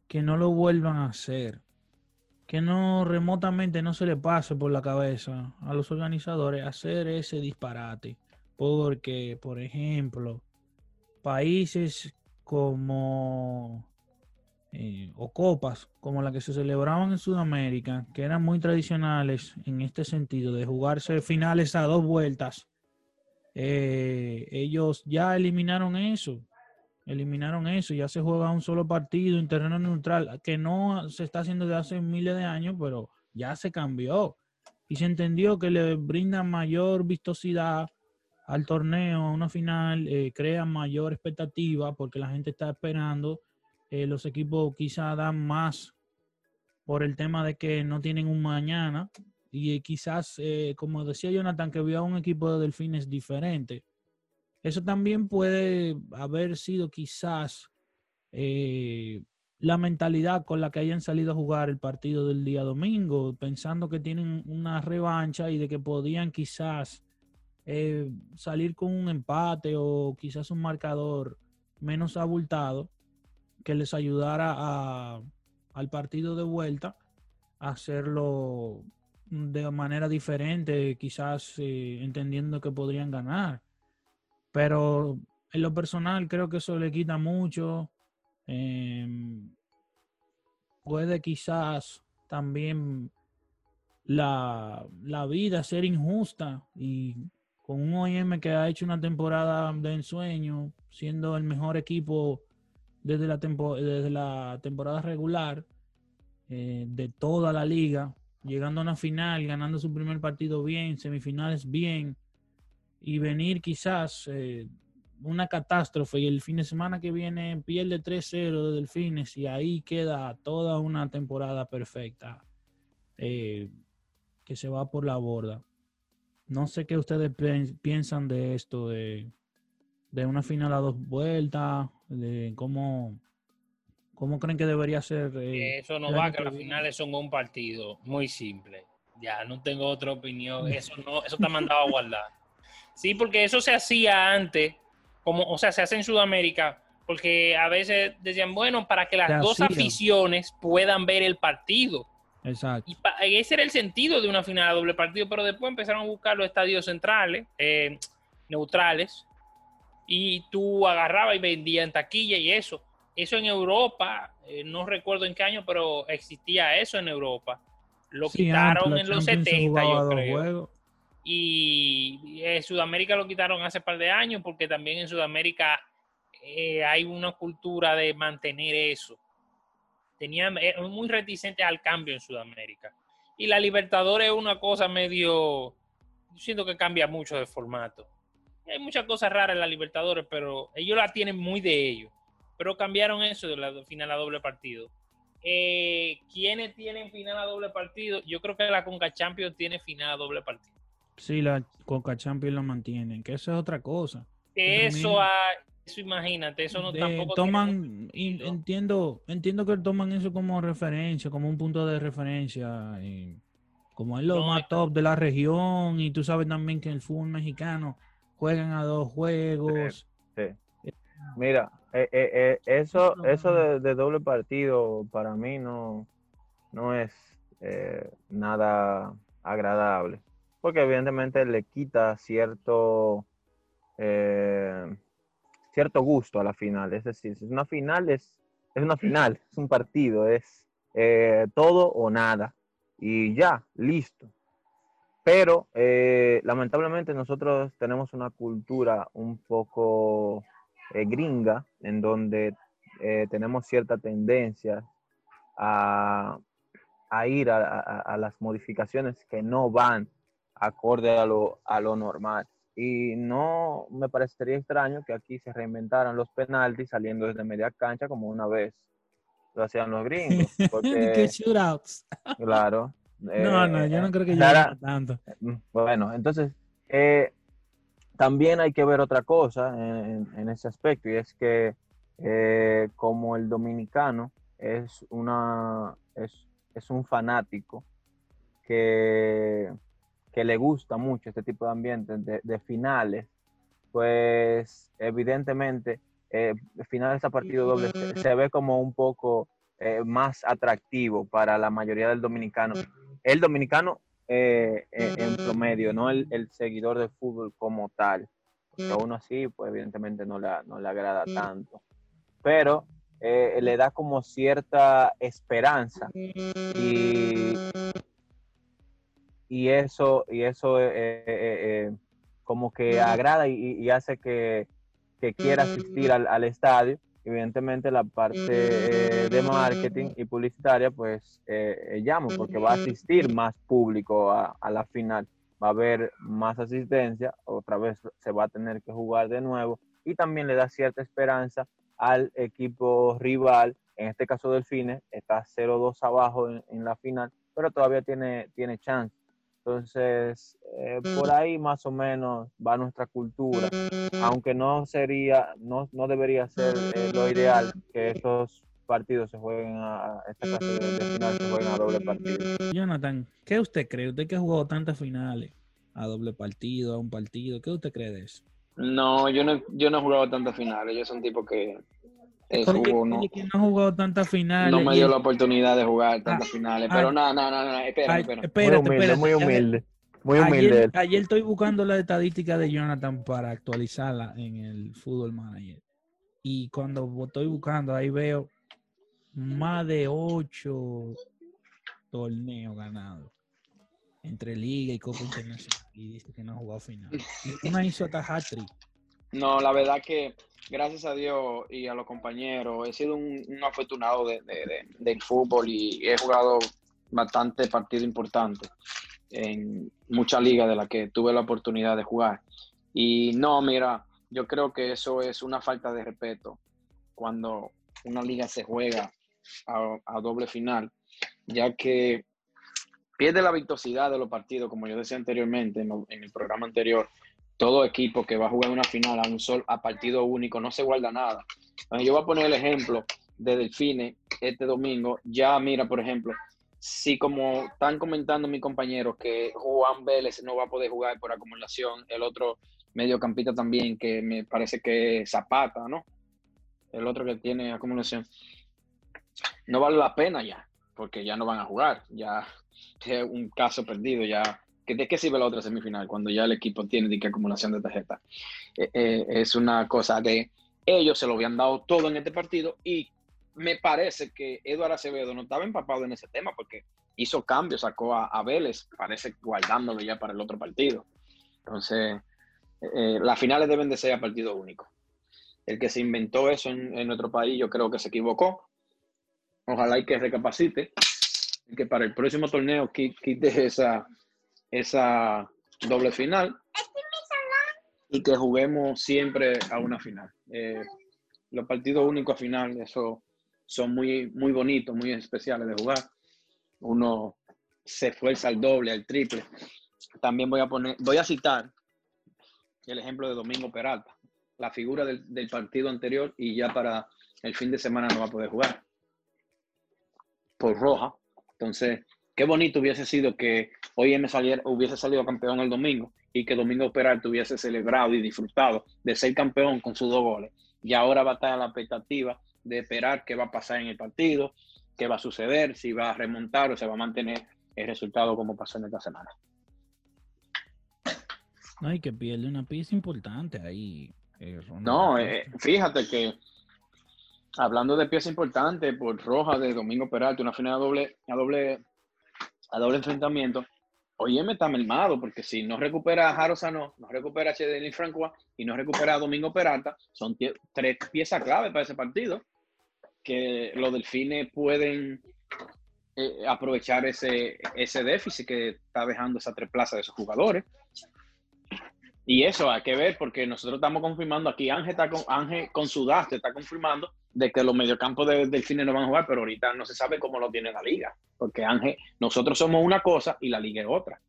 que no lo vuelvan a hacer. Que no remotamente no se le pase por la cabeza a los organizadores hacer ese disparate. Porque, por ejemplo, países como eh, o copas como la que se celebraban en Sudamérica, que eran muy tradicionales en este sentido de jugarse finales a dos vueltas, eh, ellos ya eliminaron eso. Eliminaron eso, ya se juega un solo partido en terreno neutral, que no se está haciendo de hace miles de años, pero ya se cambió. Y se entendió que le brinda mayor vistosidad al torneo, a una final, eh, crea mayor expectativa porque la gente está esperando. eh, los equipos quizá dan más por el tema de que no tienen un mañana y eh, quizás, eh, como decía Jonathan, que vio a un equipo de delfines diferente. Eso también puede haber sido quizás eh, la mentalidad con la que hayan salido a jugar el partido del día domingo, pensando que tienen una revancha y de que podían quizás salir con un empate o quizás un marcador menos abultado que les ayudara a- al partido de vuelta a hacerlo de manera diferente, quizás eh, entendiendo que podrían ganar. Pero en lo personal creo que eso le quita mucho. Em, puede quizás también la, la vida ser injusta y con un OIM que ha hecho una temporada de ensueño, siendo el mejor equipo desde la, desde la temporada regular eh, de toda la liga, llegando a una final, ganando su primer partido bien, semifinales bien, y venir quizás eh, una catástrofe y el fin de semana que viene pierde 3-0 de Delfines y ahí queda toda una temporada perfecta eh, que se va por la borda. No sé qué ustedes piensan de esto, de, de una final a dos vueltas, de cómo, cómo creen que debería ser. eh, Eso no va, que las finales son un partido. Muy simple. Ya, no tengo otra opinión. Eso no, eso está mandado a guardar. Sí, porque eso se hacía antes, como, o sea, se hace en Sudamérica, porque a veces decían, bueno, para que las dos aficiones puedan ver el partido. Exacto. Y ese era el sentido de una final a doble partido, pero después empezaron a buscar los estadios centrales, eh, neutrales, y tú agarrabas y vendías en taquilla y eso. Eso en Europa, eh, no recuerdo en qué año, pero existía eso en Europa. Lo Sí, quitaron en los Champions se 70, jugaba yo creo. Y en Sudamérica lo quitaron hace par de años porque también en Sudamérica eh, hay una cultura de mantener eso. Tenían eh, muy reticentes al cambio en Sudamérica. Y la Libertadores es una cosa medio, yo siento que cambia mucho de formato. Hay muchas cosas raras en la Libertadores, pero ellos la tienen muy de ellos. Pero cambiaron eso de la final a doble partido. Eh, ¿Quiénes tienen final a doble partido? Yo creo que la Conca Champions tiene final a doble partido. Sí, la Coca Champions lo mantienen, que eso es otra cosa. Que eso, eso imagínate, eso no de- tampoco. toman, entiendo, entiendo que toman eso como referencia, como un punto de referencia, y como es lo No, más es- top de la región, y tú sabes también que el fútbol mexicano juegan a dos juegos. Sí. Mira, eh, eh, eh, eso, eso de, de doble partido para mí no, no es nada agradable, porque evidentemente le quita cierto, cierto gusto a la final. Es decir, si es una final, es, es una final, es un partido, es todo o nada. Y ya, listo. Pero eh, lamentablemente nosotros tenemos una cultura un poco eh, gringa en donde eh, tenemos cierta tendencia a, a ir a, a- a las modificaciones que no van acorde a lo, a lo normal. Y no me parecería extraño que aquí se reinventaran los penaltis saliendo desde media cancha como una vez lo hacían los gringos. que Porque, shootouts. claro. No, no, yo eh, no creo que llegue tanto. Mm, Bueno, entonces, eh, también hay que ver otra cosa en, ese aspecto, y es que eh, como el dominicano es, una, es, es un fanático que, que le gusta mucho este tipo de ambientes, de, finales, pues evidentemente eh, finales a partido doble se, se ve como un poco eh, más atractivo para la mayoría del dominicano. El dominicano eh, eh, en promedio, no el, el seguidor del fútbol como tal. Porque aún así, pues evidentemente no, la, no le agrada tanto. Pero eh, le da como cierta esperanza y, y eso, y eso eh, como que agrada y, y hace que, que quiera asistir al, al estadio. Evidentemente la parte eh, de marketing y publicitaria pues eh, eh, llamo porque va a asistir más público a, a la final, va a haber más asistencia, otra vez se va a tener que jugar de nuevo y también le da cierta esperanza al equipo rival, en este caso Delfines, está 0-2 abajo en, en la final, pero todavía tiene, tiene chance. Entonces, eh, por ahí más o menos va nuestra cultura, aunque no sería, no, no debería ser eh, lo ideal que estos partidos se jueguen a, a esta clase de, de final se jueguen a doble partido. Jonathan, ¿qué usted cree? Usted que ha jugado tantas finales, a doble partido, a un partido, ¿qué usted cree de eso? No, yo no, yo no he jugado tantas finales. Yo soy un tipo que Oye, jugó, no, no ha jugado tantas finales. no me dio la oportunidad de jugar tantas Ah, finales. ah, Pero no, no, no, no, espera, Ay, espera. Muy espérate, muy humilde, muy humilde. Ayer, estoy buscando la estadística de Jonathan para actualizarla en el Fútbol Manager. Y cuando estoy buscando, ahí veo más de ocho torneos ganados entre Liga y Copa Internacional. Y dice que no ha jugado final. Y una hizo hasta hat-trick. No, la verdad que gracias a Dios y a los compañeros he sido un, un afortunado de, de- de- del fútbol y he jugado bastante partidos importantes en muchas ligas de las que tuve la oportunidad de jugar. Y no, mira, yo creo que eso es una falta de respeto cuando una liga se juega a, doble final, ya que pierde la vistosidad de los partidos, como yo decía anteriormente en el programa anterior todo equipo que va a jugar una final a un sol a partido único no se guarda nada. Yo voy a poner el ejemplo de Delfines este domingo. Ya mira, por ejemplo, si como están comentando mis compañeros que Juan Vélez no va a poder jugar por acumulación, el otro mediocampista también que me parece que es Zapata, ¿no? El otro que tiene acumulación. No vale la pena ya, porque ya no van a jugar, ya es un caso perdido, ya ¿Que ¿De qué sirve la otra semifinal cuando ya el equipo tiene de que acumulación de tarjeta? Eh, eh, es una cosa de ellos se lo habían dado todo en este partido y me parece que Eduardo Acevedo no estaba empapado en ese tema porque hizo cambios, sacó a, a Vélez, parece guardándolo ya para el otro partido. Entonces, eh, las finales deben de ser a partido único. El que se inventó eso en, en nuestro país, yo creo que se equivocó. Ojalá y que recapacite que para el próximo torneo qui- quite esa, esa doble final y que juguemos siempre a una final. Eh, los partidos únicos a final, eso son muy, muy bonitos, muy especiales de jugar. Uno se esfuerza al doble, al triple. También voy a poner, voy a citar el ejemplo de Domingo Peralta. la figura del, del partido anterior y ya para el fin de semana no va a poder jugar por roja. Entonces, qué bonito hubiese sido que hoy me saliera, hubiese salido campeón el domingo y que Domingo Peralta hubiese celebrado y disfrutado de ser campeón con sus dos goles. Y ahora va a estar a la expectativa de esperar qué va a pasar en el partido, qué va a suceder, si va a remontar o se va a mantener el resultado como pasó en esta semana. Ay, que pierde una pieza importante ahí. eh, No, eh, fíjate que hablando de pieza importante por roja de Domingo Peralta, una final a doble, a doble, a doble enfrentamiento, Oyeme está mermado, porque si no recupera a Jaro Sanó, no recupera a Chedelin Francois y no recupera a Domingo Peralta, son tres piezas clave para ese partido, que los delfines pueden eh, aprovechar ese, ese déficit que está dejando esa tres plazas de esos jugadores. Y eso hay que ver porque nosotros estamos confirmando aquí, Ángel, está con, Ángel con Sudaste está confirmando de que los mediocampos de Delfines no van a jugar, pero ahorita no se sabe cómo lo tiene la liga, porque Ángel, nosotros somos una cosa y la liga es otra.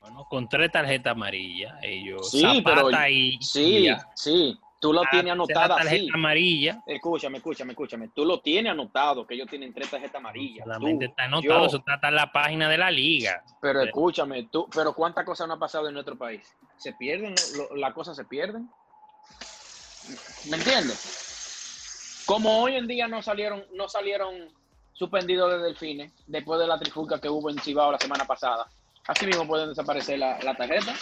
Bueno, con tres tarjetas amarillas, ellos. Sí, Zapata pero- y. Sí, y- sí, tú lo Ah, tienes anotada tarjeta amarilla. Escúchame, escúchame, escúchame. Tú lo tienes anotado, que ellos tienen tres tarjetas amarillas. Solamente Tú, está anotado, yo. eso está, está en la página de la liga. Pero escúchame, tú, pero ¿cuántas cosas no han pasado en nuestro país? ¿Se pierden? ¿Las cosas se pierden? ¿Me entiendes? Como hoy en día no salieron, no salieron suspendidos de delfines después de la trifulca que hubo en Cibao la semana pasada. Así mismo pueden desaparecer la, la tarjeta.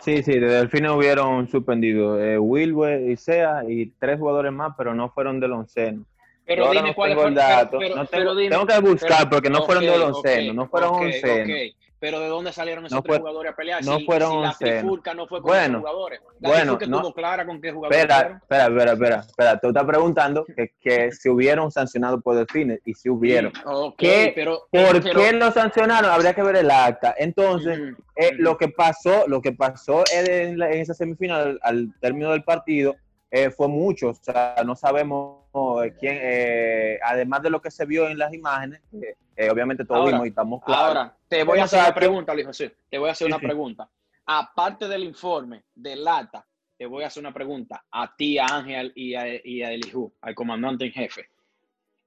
Sí, sí, de Delfines hubieron suspendido eh, Wilber y Sea y tres jugadores más, pero no fueron del onceno. Pero Yo dime no cuáles tengo el fueron- dato. pero- no pero tengo, dime- tengo que buscar pero- porque no fueron del onceno, no fueron ok, oncenos. Pero ¿de dónde salieron esos No tres fue- jugadores a pelear? no si, fueron si la oncenos. trifulca no fue con Bueno, jugadores. La bueno, no- estuvo clara con qué jugadores Espera, espera, espera, espera, espera. Tú estás preguntando que, que si hubieron sancionado por Delfines y si hubieron. Sí, ¿Qué- pero, ¿Por pero- qué lo sancionaron? Habría que ver el acta. Entonces, Ujú, eh, ujú. lo que pasó, lo que pasó en, la- en esa semifinal al término del partido eh, fue mucho. O sea, no sabemos eh, quién, eh, además de lo que se vio en las imágenes, eh, eh, obviamente todos Ahora, vimos y estamos claros. Ahora, te voy a hacer una pregunta, Luis José. Te voy a hacer Sí, una sí. pregunta. Aparte del informe de Lata, te voy a hacer una pregunta a ti, a Ángel y a, y a Elihu, al comandante en jefe.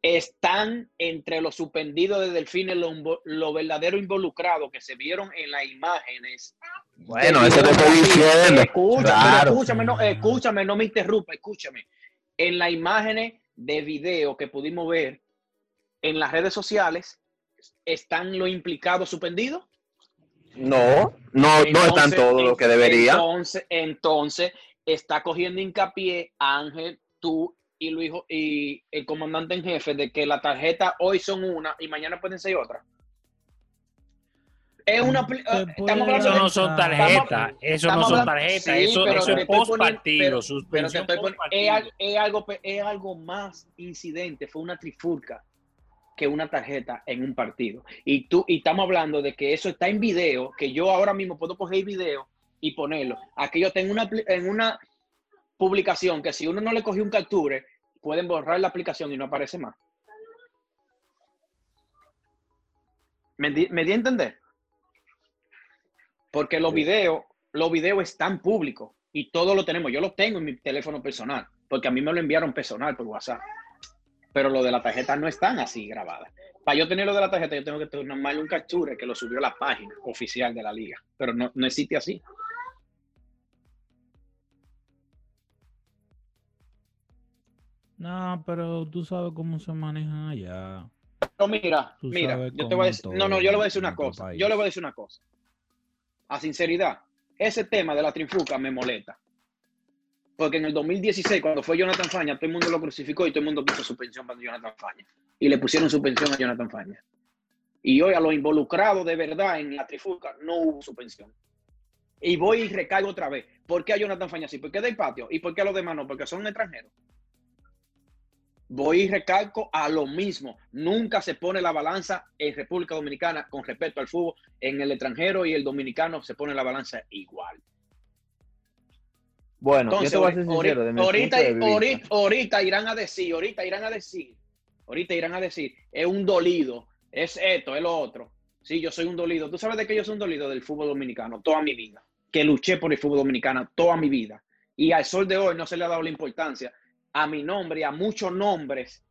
¿Están entre los suspendidos de Delfines los los verdaderos involucrados que se vieron en las imágenes? Bueno, eso te estoy diciendo. Escucha, Claro. escúchame, no, escúchame, no me interrumpa, escúchame. En las imágenes de video que pudimos ver en las redes sociales, ¿están los implicados suspendidos? No, no, no están todos lo que debería. Entonces, entonces está cogiendo hincapié Ángel, tú y Luis y el comandante en jefe de que la tarjeta hoy son una y mañana pueden ser otra. Es una estamos hablando Eso no son tarjetas, eso no son tarjetas, sí, eso, pero eso es post partido, pero- pero es, algo, es algo más incidente, fue una trifulca que una tarjeta en un partido. Y tú, y estamos hablando de que eso está en video, que yo ahora mismo puedo coger el video y ponerlo. Aquí yo tengo una, en una publicación que si uno no le cogió un capture, pueden borrar la aplicación y no aparece más. ¿Me, di- me di a entender? Porque los videos, los videos están públicos y todos lo tenemos. Yo los tengo en mi teléfono personal, porque a mí me lo enviaron personal por WhatsApp. Pero lo de la tarjeta no están así grabadas. Para yo tener lo de la tarjeta, yo tengo que tomarle un capture que lo subió a la página oficial de la liga. Pero no, no existe así. No, pero tú sabes cómo se maneja allá. No, mira, Tú mira, yo te voy a decir, no, no, todo yo le voy a decir una cosa. país. Yo le voy a decir una cosa. A sinceridad, ese tema de la trinfuca me molesta. Porque en el 2016, cuando fue Jonathan Faña, todo el mundo lo crucificó y todo el mundo puso suspensión para Jonathan Faña. Y le pusieron suspensión a Jonathan Faña. Y hoy a los involucrados de verdad en la trifulca no hubo suspensión. Y voy y recaigo otra vez. ¿Por qué a Jonathan Faña sí? ¿Por qué del patio? ¿Y por qué a los demás no? Porque son extranjeros. Voy y recalco a lo mismo. Nunca se pone la balanza en República Dominicana con respecto al fútbol. En el extranjero y el dominicano se pone la balanza igual. Bueno, Entonces, yo te voy a ser ahorita, sincero, de ahorita- ahorita irán a decir, ahorita irán a decir, ahorita irán a decir, es un dolido, es esto, es lo otro. Sí, yo soy un dolido. ¿Tú sabes de qué yo soy un dolido del fútbol dominicano? Toda mi vida. que luché por el fútbol dominicano toda mi vida. Y al sol de hoy no se le ha dado la importancia a mi nombre y a muchos nombres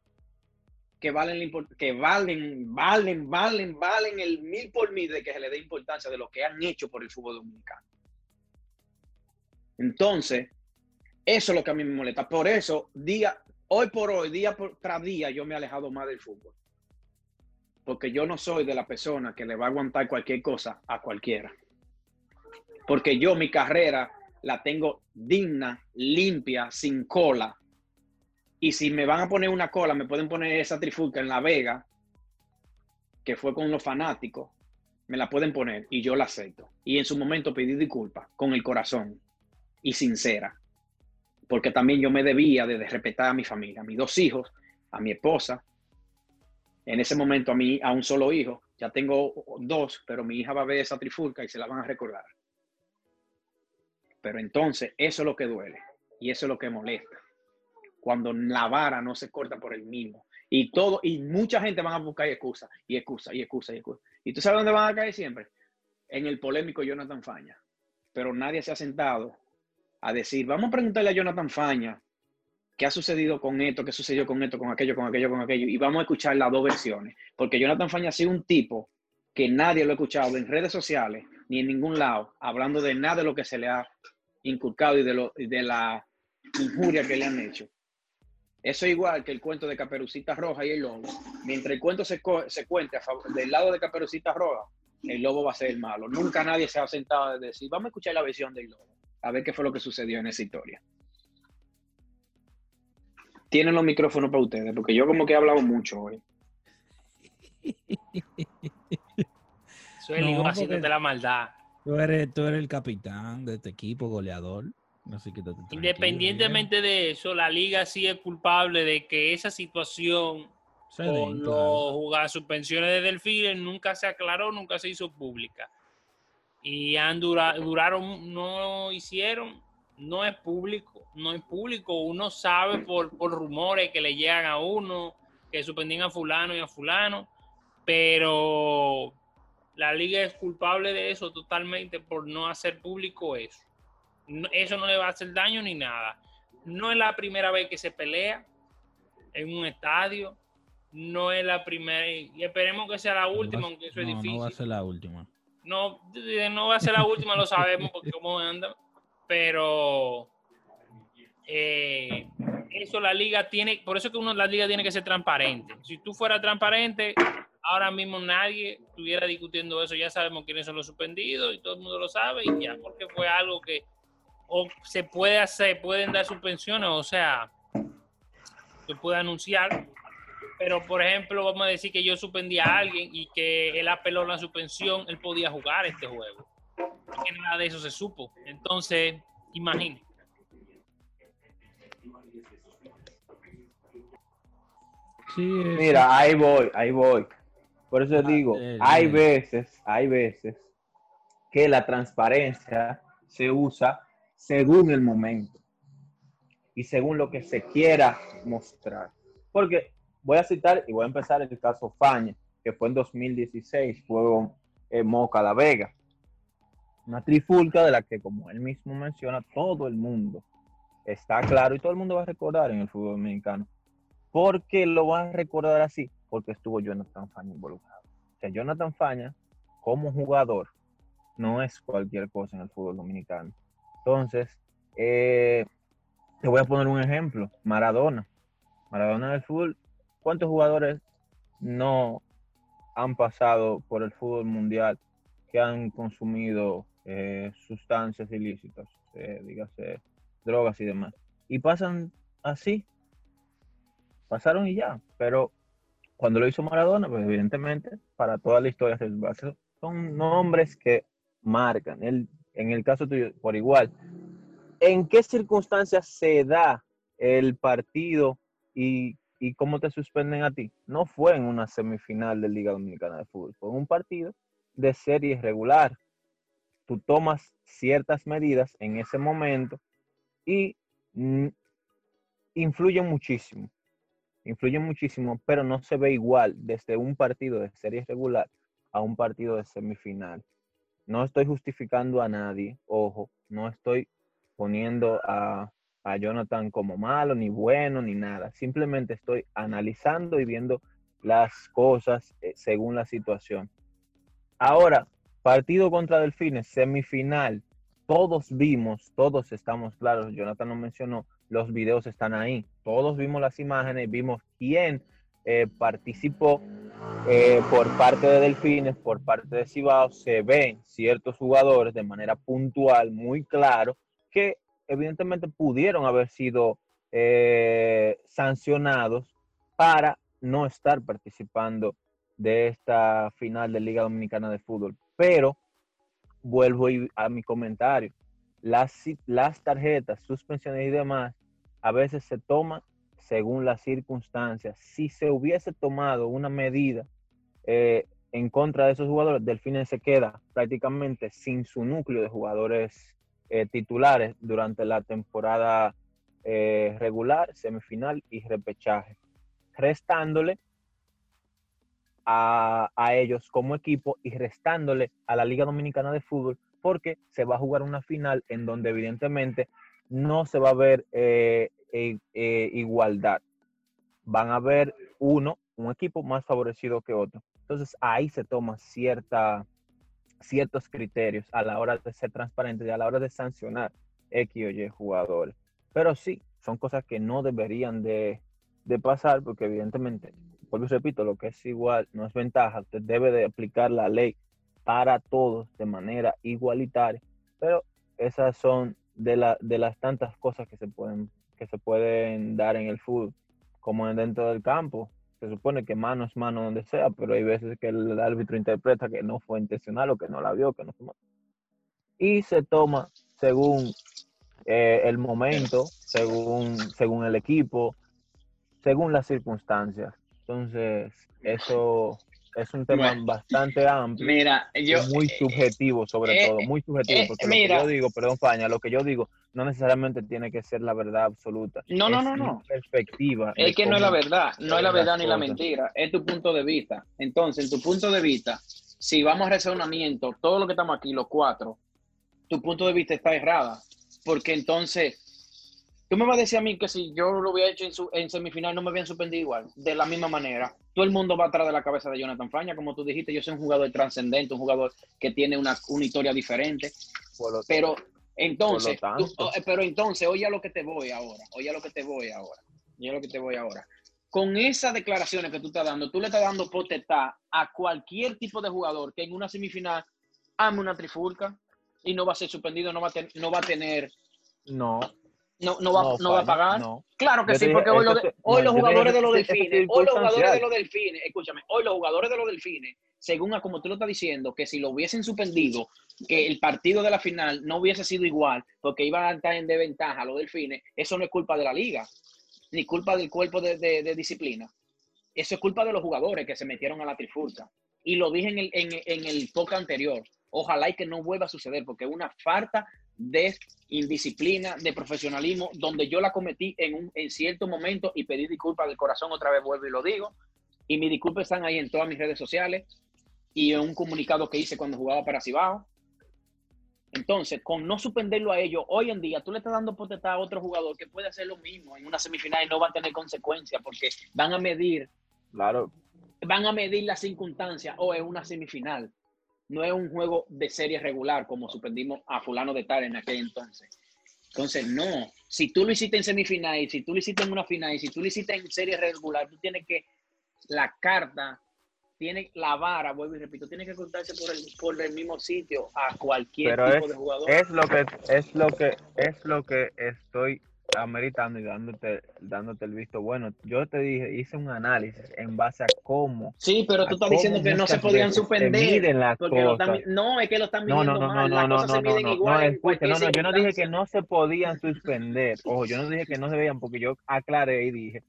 que valen, que valen, valen, valen, valen el mil por mil de que se le dé importancia de lo que han hecho por el fútbol dominicano. Entonces, eso es lo que a mí me molesta. Por eso, día, hoy por hoy, día por, tras día, yo me he alejado más del fútbol. Porque yo no soy de la persona que le va a aguantar cualquier cosa a cualquiera. Porque yo mi carrera la tengo digna, limpia, sin cola. Y si me van a poner una cola, me pueden poner esa trifulca en La Vega, que fue con los fanáticos, me la pueden poner y yo la acepto. Y en su momento pedí disculpas con el corazón y sincera. Porque también yo me debía de respetar a mi familia, a mis dos hijos, a mi esposa. En ese momento a mí, a un solo hijo. Ya tengo dos, pero mi hija va a ver esa trifulca y se la van a recordar. Pero entonces, eso es lo que duele y eso es lo que molesta. Cuando la vara no se corta por el mismo. Y todo, y mucha gente van a buscar excusa, y excusa, y excusa, y excusa. ¿Y tú sabes dónde van a caer siempre? En el polémico Jonathan Faña. Pero nadie se ha sentado a decir, vamos a preguntarle a Jonathan Faña qué ha sucedido con esto, qué sucedió con esto, con aquello, con aquello, con aquello, y vamos a escuchar las dos versiones. Porque Jonathan Faña ha sido un tipo que nadie lo ha escuchado en redes sociales ni en ningún lado, hablando de nada de lo que se le ha inculcado y de, lo, de la injuria que le han hecho. Eso es igual que el cuento de Caperucita Roja y el lobo. Mientras el cuento se, se cuente a favor- del lado de Caperucita Roja, el lobo va a ser el malo. Nunca nadie se ha sentado a decir, vamos a escuchar la versión del lobo, a ver qué fue lo que sucedió en esa historia. Tienen los micrófonos para ustedes, porque yo como que he hablado mucho hoy. Eso es No, haciéndote la maldad. Tú eres, tú eres el capitán de este equipo, goleador. Así que Independientemente de eso, la liga sí es culpable de que esa situación. Se con den, los claro. suspensiones de Delfines nunca se aclaró, nunca se hizo pública. Y han dura- duraron, no hicieron, no es público, no es público. Uno sabe por, por rumores que le llegan a uno, que suspendían a fulano y a fulano, pero la liga es culpable de eso totalmente por no hacer público eso. Eso no le va a hacer daño ni nada. No es la primera vez que se pelea en un estadio. No es la primera, y esperemos que sea la última, No aunque eso es difícil. No va a ser la última. No, no va a ser la última, lo sabemos porque cómo anda, pero eh, eso la liga tiene, por eso que uno la liga tiene que ser transparente. Si tú fueras transparente, ahora mismo nadie estuviera discutiendo eso, ya sabemos quiénes son los suspendidos y todo el mundo lo sabe y ya, porque fue algo que o se puede hacer, pueden dar suspensiones, o sea, se puede anunciar, pero por ejemplo, vamos a decir que yo suspendí a alguien y que él apeló la suspensión, él podía jugar este juego. Porque nada de eso se supo. Entonces, imagínate. Sí, es- Mira, ahí voy, ahí voy. Por eso Ah, digo, eh, hay veces, hay veces que la transparencia se usa según el momento y según lo que se quiera mostrar. Porque voy a citar y voy a empezar el caso Faña, que fue en 2016, fue en Moca La Vega. Una trifulca de la que, como él mismo menciona, todo el mundo está claro y todo el mundo va a recordar en el fútbol dominicano. ¿Por qué lo van a recordar así? Porque estuvo Jonathan Faña involucrado. O sea, Jonathan Faña, como jugador, no es cualquier cosa en el fútbol dominicano. Entonces, eh, te voy a poner un ejemplo. Maradona. Maradona del fútbol. ¿Cuántos jugadores no han pasado por el fútbol mundial que han consumido eh, sustancias ilícitas, eh, dígase drogas y demás? Y pasan así, pasaron y ya. Pero cuando lo hizo Maradona, pues evidentemente, para toda la historia son nombres que marcan. El, en el caso tuyo, por igual. ¿En qué circunstancias se da el partido y, y cómo te suspenden a ti? No fue en una semifinal de Liga Dominicana de Fútbol, fue en un partido de serie regular. Tú tomas ciertas medidas en ese momento y mm, influyen muchísimo influye muchísimo, pero no se ve igual desde un partido de serie regular a un partido de semifinal. No estoy justificando a nadie, ojo, no estoy poniendo a, a Jonathan como malo, ni bueno, ni nada. Simplemente estoy analizando y viendo las cosas eh, según la situación. Ahora, partido contra Delfines, semifinal. Todos vimos, todos estamos claros, Jonathan nos mencionó, los videos están ahí. Todos vimos las imágenes, vimos quién eh, participó eh, por parte de Delfines, por parte de Cibao. Se ven ciertos jugadores de manera puntual, muy claro, que evidentemente pudieron haber sido eh, sancionados para no estar participando de esta final de Liga Dominicana de Fútbol. Pero vuelvo a mi comentario. Las, las tarjetas, suspensiones y demás, a veces se toman según las circunstancias. Si se hubiese tomado una medida eh, en contra de esos jugadores, Delfines se queda prácticamente sin su núcleo de jugadores eh, titulares durante la temporada eh, regular, semifinal y repechaje, restándole a, a ellos como equipo y restándole a la Liga Dominicana de Fútbol porque se va a jugar una final en donde evidentemente no se va a ver eh, eh, igualdad. Van a ver uno, un equipo más favorecido que otro. Entonces ahí se toman ciertos criterios a la hora de ser transparente y a la hora de sancionar X o Y jugadores. Pero sí, son cosas que no deberían de, de pasar porque evidentemente, vuelvo repito, lo que es igual no es ventaja. Usted debe de aplicar la ley para todos de manera igualitaria. Pero esas son de, la, de las tantas cosas que se pueden que se pueden dar en el fútbol, como en dentro del campo. Se supone que mano es mano donde sea, pero hay veces que el árbitro interpreta que no fue intencional o que no la vio, que no. Y se toma según eh, el momento, según, según el equipo, según las circunstancias. Entonces, eso es un tema Bueno. bastante amplio Mira, yo. muy subjetivo sobre eh, todo, muy subjetivo, eh, porque mira. lo que yo digo, perdón, Faña, lo que yo digo no necesariamente tiene que ser la verdad absoluta. No, no, Es no, no. perspectiva. Es que no es la verdad, no es la verdad ni la mentira, es tu punto de vista. Entonces, en tu punto de vista, si vamos a razonamiento, todo lo que estamos aquí, los cuatro, tu punto de vista está errada. Porque entonces, tú me vas a decir a mí que si yo lo hubiera hecho en, su, en semifinal no me habían suspendido igual, de la misma manera. Todo el mundo va atrás de la cabeza de Jonathan Faña, como tú dijiste, yo soy un jugador trascendente, un jugador que tiene una, una historia diferente. Pero entonces, tú- pero entonces, oye a lo que te voy ahora, oye a lo que te voy ahora, oye a lo que te voy ahora. Con esas declaraciones que tú estás dando, tú le estás dando potestad a cualquier tipo de jugador que en una semifinal ame una trifulca y no va a ser suspendido, no va a, ten- no va a tener, no, no, no, va, no, va a pagar. no. Claro que Yo sí, dije, porque hoy, te- hoy los jugadores dije de los delfines, hoy los jugadores de los delfines, escúchame, hoy los jugadores de los delfines, según a como tú lo estás diciendo, que si lo hubiesen suspendido, que el partido de la final no hubiese sido igual, porque iban a estar en desventaja los delfines, eso no es culpa de la liga, ni culpa del cuerpo de, de- de disciplina. Eso es culpa de los jugadores que se metieron a la trifulca. Y lo dije en el, en, en el podcast anterior. Ojalá y que no vuelva a suceder, porque es una falta de indisciplina, de profesionalismo, donde yo la cometí en, un, en cierto momento y pedí disculpas del corazón, otra vez vuelvo y lo digo. Y mis disculpas están ahí en todas mis redes sociales y en un comunicado que hice cuando jugaba para Cibao. Entonces, con no suspenderlo a ellos, hoy en día tú le estás dando potestad a otro jugador que puede hacer lo mismo en una semifinal y no va a tener consecuencias porque van a medir Claro, van a medir las circunstancias o es una semifinal. No es un juego de serie regular como suspendimos a fulano de tal en aquel entonces. Entonces, no. Si tú lo hiciste en semifinal y si tú lo hiciste en una final y si tú lo hiciste en serie regular, tú tienes que, la carta, tiene la vara, vuelvo y repito, tiene que contarse por el, por el mismo sitio a cualquier Pero tipo es- de jugador. es lo que es lo que es lo que estoy ameritando y dándote dándote el visto bueno. Yo te dije, hice un análisis en base a cómo sí, pero tú estás diciendo que no se podían suspender. las están no, es que lo están midiendo no, no, mal. no, Las no, cosas no, no, no, igual no, escucha, cualquier no, no, yo no dije que no se podían suspender. Ojo, yo no dije que no se veían porque yo aclaré y dije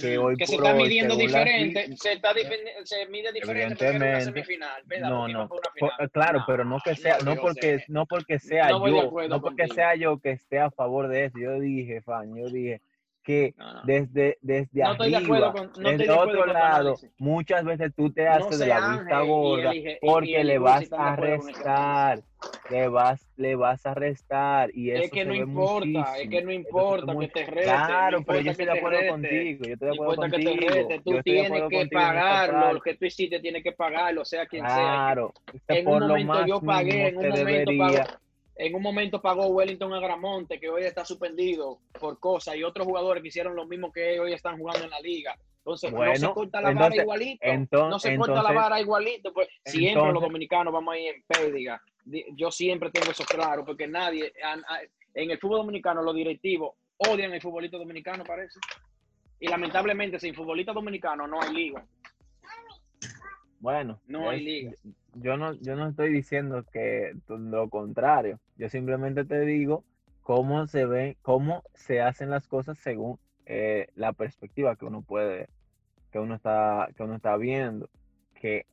que Ujú, hoy que se está midiendo diferente, se, está difen- se mide diferente una semifinal, ¿verdad? No, no. Por- claro, pero no que sea, no porque, sé. no porque sea No yo, no porque contigo. sea yo que esté a favor de eso. Yo dije, fan, yo dije que No, no. desde, desde No de arriba, acuerdo con- desde de otro lado, muchas veces tú te haces de la vista gorda elige- porque le vas a de restar, le vas, le vas a restar y eso Es que se no ve importa, es muchísimo. que no importa muy- que te rete. Claro, pero yo estoy de acuerdo contigo, yo estoy de acuerdo importa que contigo. te rete, yo tú de tienes que contigo pagarlo, lo que tú hiciste tienes que pagarlo, sea quien sea. Claro, este En un por lo momento yo pagué, en un momento debería. En un momento pagó Wellington Agramonte, que hoy está suspendido por cosas, y otros jugadores que hicieron lo mismo que hoy están jugando en la liga. Entonces, no se corta la entonces- vara igualito. no se corta la entonces- vara igualito. Pues siempre los entonces- dominicanos vamos a ir en pérdida. Di- Yo siempre tengo eso claro, porque nadie, a- a- en el fútbol dominicano, los directivos odian el futbolista dominicano, parece. Y lamentablemente, sin futbolista dominicano no hay liga. Bueno, No hay es- liga. Yo no, yo no estoy diciendo que lo contrario. Yo simplemente te digo cómo se ven, cómo se hacen las cosas según eh, la perspectiva que uno puede, que uno está, que uno está viendo. Que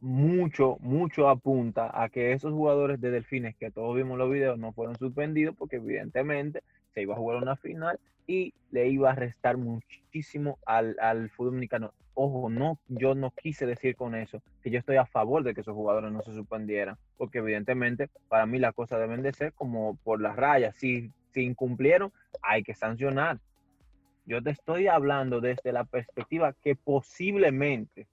mucho, mucho apunta a que esos jugadores de Delfines que todos vimos los videos no fueron suspendidos porque evidentemente se iba a jugar una final y le iba a restar muchísimo al, al fútbol dominicano. Ojo, no, yo no quise decir con eso que yo estoy a favor de que esos jugadores no se suspendieran, porque evidentemente para mí las cosas deben de ser como por las rayas. Si, si incumplieron, hay que sancionar. Yo te estoy hablando desde la perspectiva que posiblemente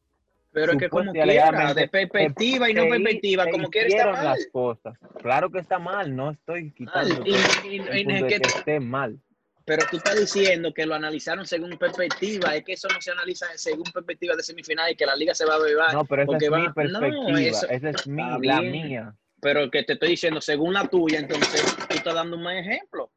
Pero es que como quiera, de perspectiva y no perspectiva, como quiera está mal. las cosas. Claro que está mal, no estoy quitando Mal. Y- y- y- el y- punto de que- que esté mal. Pero tú estás diciendo que lo analizaron según perspectiva, es que eso no se analiza según perspectiva de semifinal y que la liga se va a beber. No, pero esa es va- mi no, perspectiva, eso esa es mi, la mía. Pero que te estoy diciendo según la tuya, entonces tú estás dando un mal ejemplo.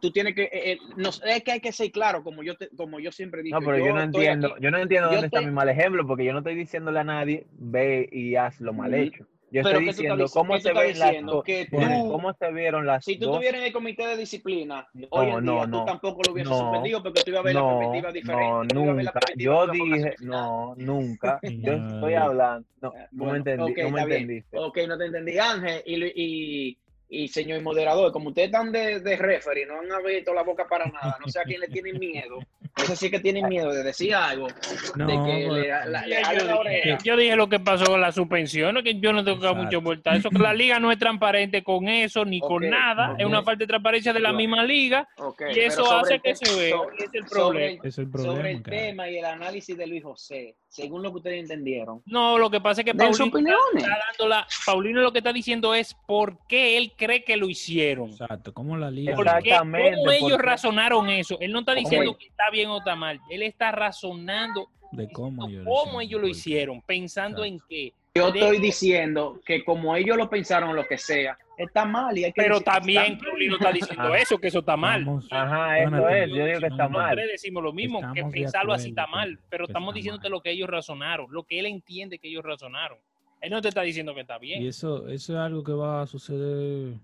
Tú tienes que, eh, eh, no, es que hay que ser claro, como yo, te- como yo siempre digo. No, pero yo, no entiendo, aquí. yo no entiendo Yo dónde está mi mal ejemplo, porque yo no estoy diciéndole a nadie, ve y haz lo mal Mm. hecho. Yo Pero estoy ¿qué tú estás diciendo dic- cómo se estás ven las Que Bueno, tú- cómo se vieron las Si tú estuvieras en el comité de disciplina, hoy en no, día no, tú tampoco lo hubieses no, suspendido porque tú ibas a ver la No, perspectiva diferente. no, nunca. Yo dije, no, nunca. Yo No. estoy hablando. No, Eh, no me bueno, entendí, ok, no me entendiste. Ok, no te entendí, Ángel. Y, y, y señor moderador, como ustedes están de, de referee, no han abierto la boca para nada, no sé a quién le tienen miedo. No sé si es que tienen miedo de decir algo, No, de que le, pero- la- le Ya jalen la yo, dije, yo dije lo que pasó con la suspensión, que yo no tengo que dar Exacto. mucho vuelta eso, que la liga no es transparente con eso ni con nada, es una falta de transparencia de la misma liga y eso sobre hace el que se vea, es el sobre problema. el- Es el sobre problema el tema y el análisis de Luis José, según lo que ustedes entendieron. No, lo que pasa es que Paulino está dando la, Paulino lo que está diciendo es por qué él cree que lo hicieron. Exacto, como la liga. Porque Exactamente, cómo ellos porque- razonaron eso. Él no está diciendo que está bien o está mal. Él está razonando de cómo ellos lo cómo hicieron, ellos lo hicieron, pensando en qué. Yo estoy diciendo que como ellos lo pensaron, lo que sea, está mal. Y hay que Pero decir que también. Paulino está diciendo Ah. eso, que eso está mal. Vamos- Ajá, eso es. Yo digo que está no, no, mal. Nosotros decimos lo mismo, que Estamos pensarlo así está mal, pero que estamos está diciéndote mal. lo que ellos razonaron, lo que él entiende que ellos razonaron. Él no te está diciendo que está bien. Y eso, eso es algo que va a suceder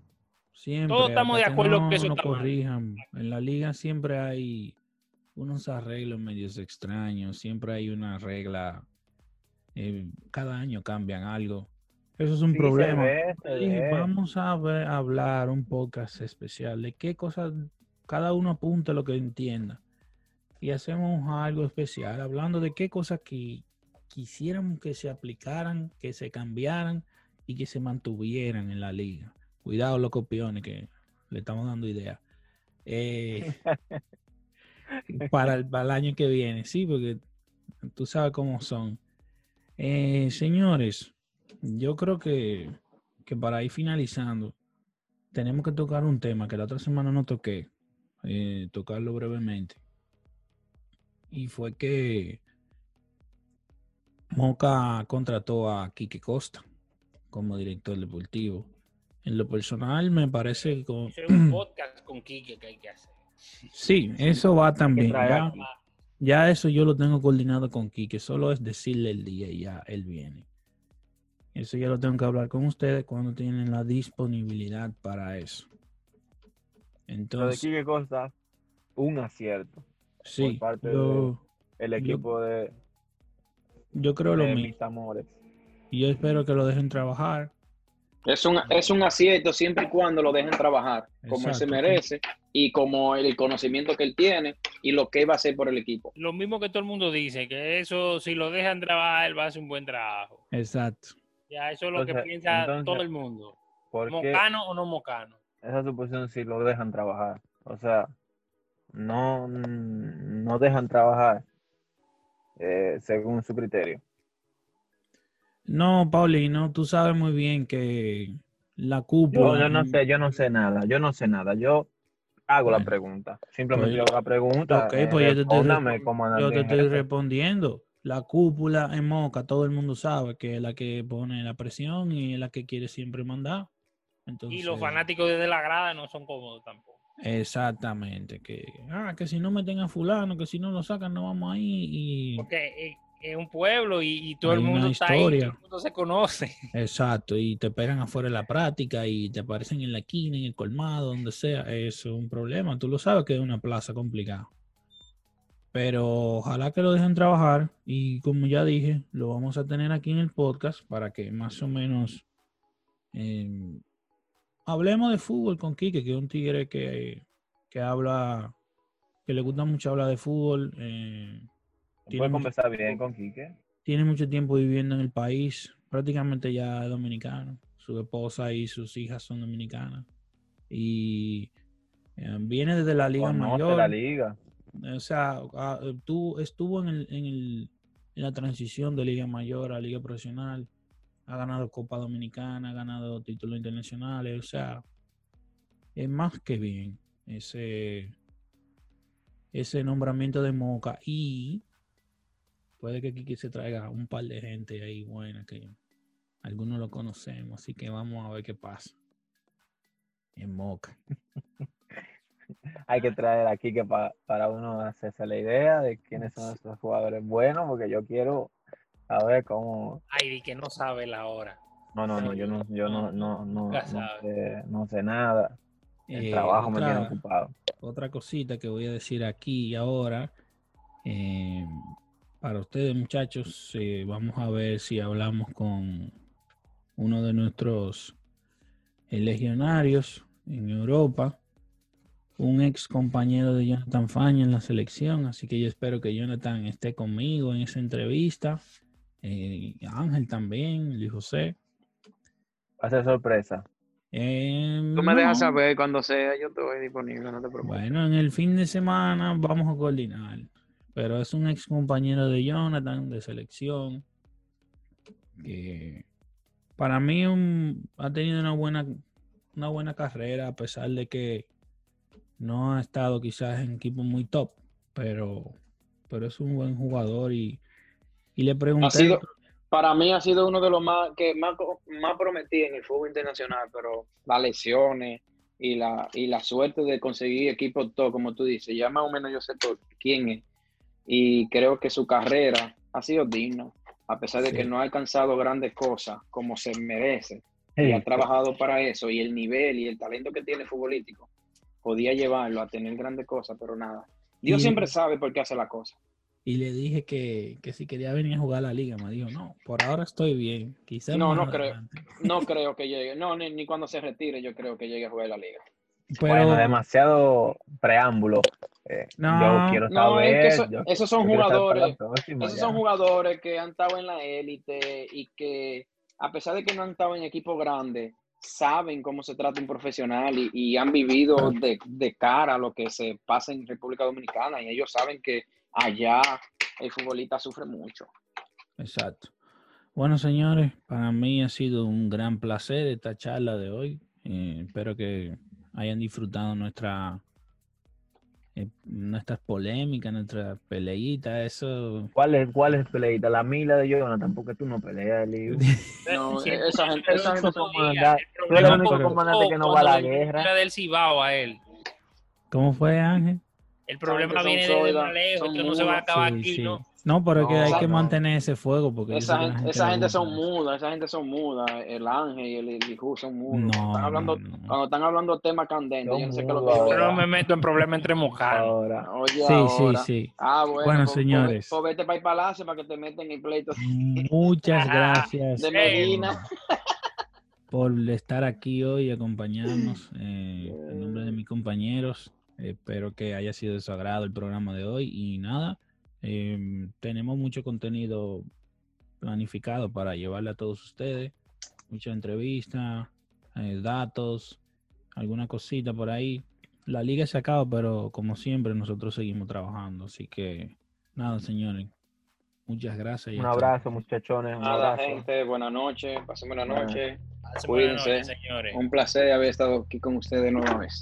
siempre. Todos estamos de acuerdo no que eso nos está mal. En la liga siempre hay unos arreglos medios extraños, siempre hay una regla. eh, cada año cambian algo. Eso es un Sí, problema. ve, Dije, vamos a ver- a hablar un podcast especial de qué cosas cada uno apunte lo que entienda y hacemos algo especial hablando de qué cosas que quisiéramos que se aplicaran, que se cambiaran y que se mantuvieran en la liga. Cuidado los copiones que le estamos dando ideas. Eh, para, el, para el año que viene, sí, porque tú sabes cómo son. Eh, señores, yo creo que, que para ir finalizando, tenemos que tocar un tema que la otra semana no toqué, eh, tocarlo brevemente. Y fue que Moca contrató a Quique Costa como director deportivo. En lo personal me parece que con- un podcast con Quique que hay que hacer. Sí, eso va también. Ya, eso yo lo tengo coordinado con Quique, solo es decirle el día y ya él viene. Eso ya lo tengo que hablar con ustedes cuando tienen la disponibilidad para eso. Lo de Entonces, Quique Costa, un acierto. sí, parte yo, El Yo- equipo de, yo creo lo mismo. mis amores. Y yo espero que lo dejen trabajar. Es un, es un acierto siempre y cuando lo dejen trabajar como él se merece. Y como el conocimiento que él tiene y lo que va a hacer por el equipo. Lo mismo que todo el mundo dice, que eso, si lo dejan trabajar, él va a hacer un buen trabajo. Exacto. Ya, eso es lo que piensa entonces, todo el mundo. ¿Por qué ¿Mocano o no mocano? esa suposición si lo dejan trabajar? O sea, no, no dejan trabajar eh, según su criterio. No, Paulino, tú sabes muy bien que la Yo, cúpula. yo no sé, yo no sé nada, yo no sé nada. Yo hago la Bueno, pregunta. Simplemente pues- yo hago la pregunta. Ok, eh, pues yo te estoy, yo te respondiendo. La cúpula en Moca, todo el mundo sabe que es la que pone la presión y es la que quiere siempre mandar. Entonces, Y los fanáticos desde la grada no son cómodos tampoco. Exactamente, que, ah, que si no meten a fulano, que si no lo sacan, no vamos ahí. Y, Porque eh, es un pueblo y, y todo el Hay mundo está ahí, todo el mundo se conoce. exacto, y te esperan afuera de la práctica y te aparecen en la esquina, en el colmado, donde sea. Es un problema. Tú lo sabes que es una plaza complicada. Pero ojalá que lo dejen trabajar y como ya dije, lo vamos a tener aquí en el podcast para que más o menos eh, hablemos de fútbol con Quique, que es un tigre que, que habla, que le gusta mucho hablar de fútbol. eh, mucho conversar tiempo- bien con Quique. tiene mucho tiempo viviendo en el país, prácticamente ya es dominicano. Su esposa y sus hijas son dominicanas. Y eh, viene desde la Liga Conoce Mayor. la liga. O sea, ah, tú, estuvo en, el, en, el- en la transición de Liga Mayor a Liga Profesional. Ha ganado Copa Dominicana, ha ganado títulos internacionales. O sea, es más que bien ese, ese nombramiento de Moca. Y puede que Kiki se traiga un par de gente ahí buena que algunos lo conocemos. Así que vamos a ver qué pasa. En Moca. Hay que traer aquí que pa- para uno hacerse la idea de quiénes son esos jugadores buenos, porque yo quiero saber cómo. Ay, di que no sabe la hora. No, no, no, yo no, yo no, no, no, no sé, no sé nada. El Eh, trabajo me tiene otra- ocupado. otra cosita que voy a decir aquí y ahora. eh, para ustedes, muchachos, eh, vamos a ver si hablamos con uno de nuestros legionarios en Europa, un ex compañero de Jonathan Faña en la selección. Así que yo espero que Jonathan esté conmigo en esa entrevista. eh, Ángel también, Luis José. Va a ser sorpresa. Eh, Tú me dejas saber cuando sea, yo estoy disponible, no te preocupes. Bueno, en el fin de semana vamos a coordinar. Pero es un ex compañero de Jonathan de selección. Que para mí un- ha tenido una buena, una buena carrera, a pesar de que no ha estado quizás en equipos muy top. Pero, pero es un buen jugador y, y le pregunté. Ha sido, para mí ha sido uno de los más que más, más prometí en el fútbol internacional, pero las lesiones y la, y la suerte de conseguir equipos top, como tú dices, ya más o menos yo sé por quién es. Y creo que su carrera ha sido digna, a pesar de que no ha alcanzado grandes cosas como se merece. y ha trabajado para eso y el nivel y el talento que tiene futbolístico podía llevarlo a tener grandes cosas, pero nada. Dios Y- siempre sabe por qué hace la cosa. Y le dije que, que si quería venir a jugar a la liga. Me dijo, no, por ahora estoy bien. Quizás No, no creo. adelante". No creo que llegue, no, ni, ni cuando se retire yo creo que llegue a jugar la liga. Pero, Bueno, demasiado preámbulo. Eh, No, yo quiero No, es que eso- yo- esos son jugadores, próxima esos ya. son jugadores que han estado en la élite y que a pesar de que no han estado en equipos grandes, saben cómo se trata un profesional y, y han vivido de, de cara a lo que se pasa en República Dominicana y ellos saben que allá el futbolista sufre mucho. Exacto. Bueno, señores, para mí ha sido un gran placer esta charla de hoy. Eh, espero que hayan disfrutado nuestra eh, nuestras polémicas, nuestras peleitas, eso. ¿Cuál es, cuál es peleita? La mila de Jonathan, porque tú no peleas, Liu. No, Sí, esa gente, esa gente el tú eres problema el único comandante que no va a la guerra. del Cibao a él. ¿Cómo fue, Ángel? El problema viene sólidas, más lejos, esto no se va a acabar Sí, aquí, sí. ¿no? No, pero es que No, hay que no. mantener ese fuego porque Esa gente, gente esa gente son mudas, esa gente son mudas. El Ángel y el Elijú son mudos. No, están hablando, no, no. Cuando están hablando temas candentes, yo no sé qué lo que Yo ahora. no me meto en problemas entre mojanos. Ahora, Oye, Sí, ahora. sí, sí. Ah, bueno, Bueno, pues- señores. Pues, vete para el palacio para que te metan en el pleito Muchas gracias de por- Medina. por estar aquí hoy y acompañarnos eh, en nombre de mis compañeros. Espero que haya sido de su agrado el programa de hoy y nada, em, tenemos mucho contenido planificado para llevarle a todos ustedes, muchas entrevistas, eh, datos, alguna cosita por ahí. La liga se acaba, pero como siempre nosotros seguimos trabajando, así que nada, señores. Muchas gracias. y Un abrazo, muchachones. Un Nada, abrazo. gente, buenas noches, pasen buena Bueno. noche. Hace buena Cuídense. noche, señores. Un placer haber estado aquí con ustedes nueva vez.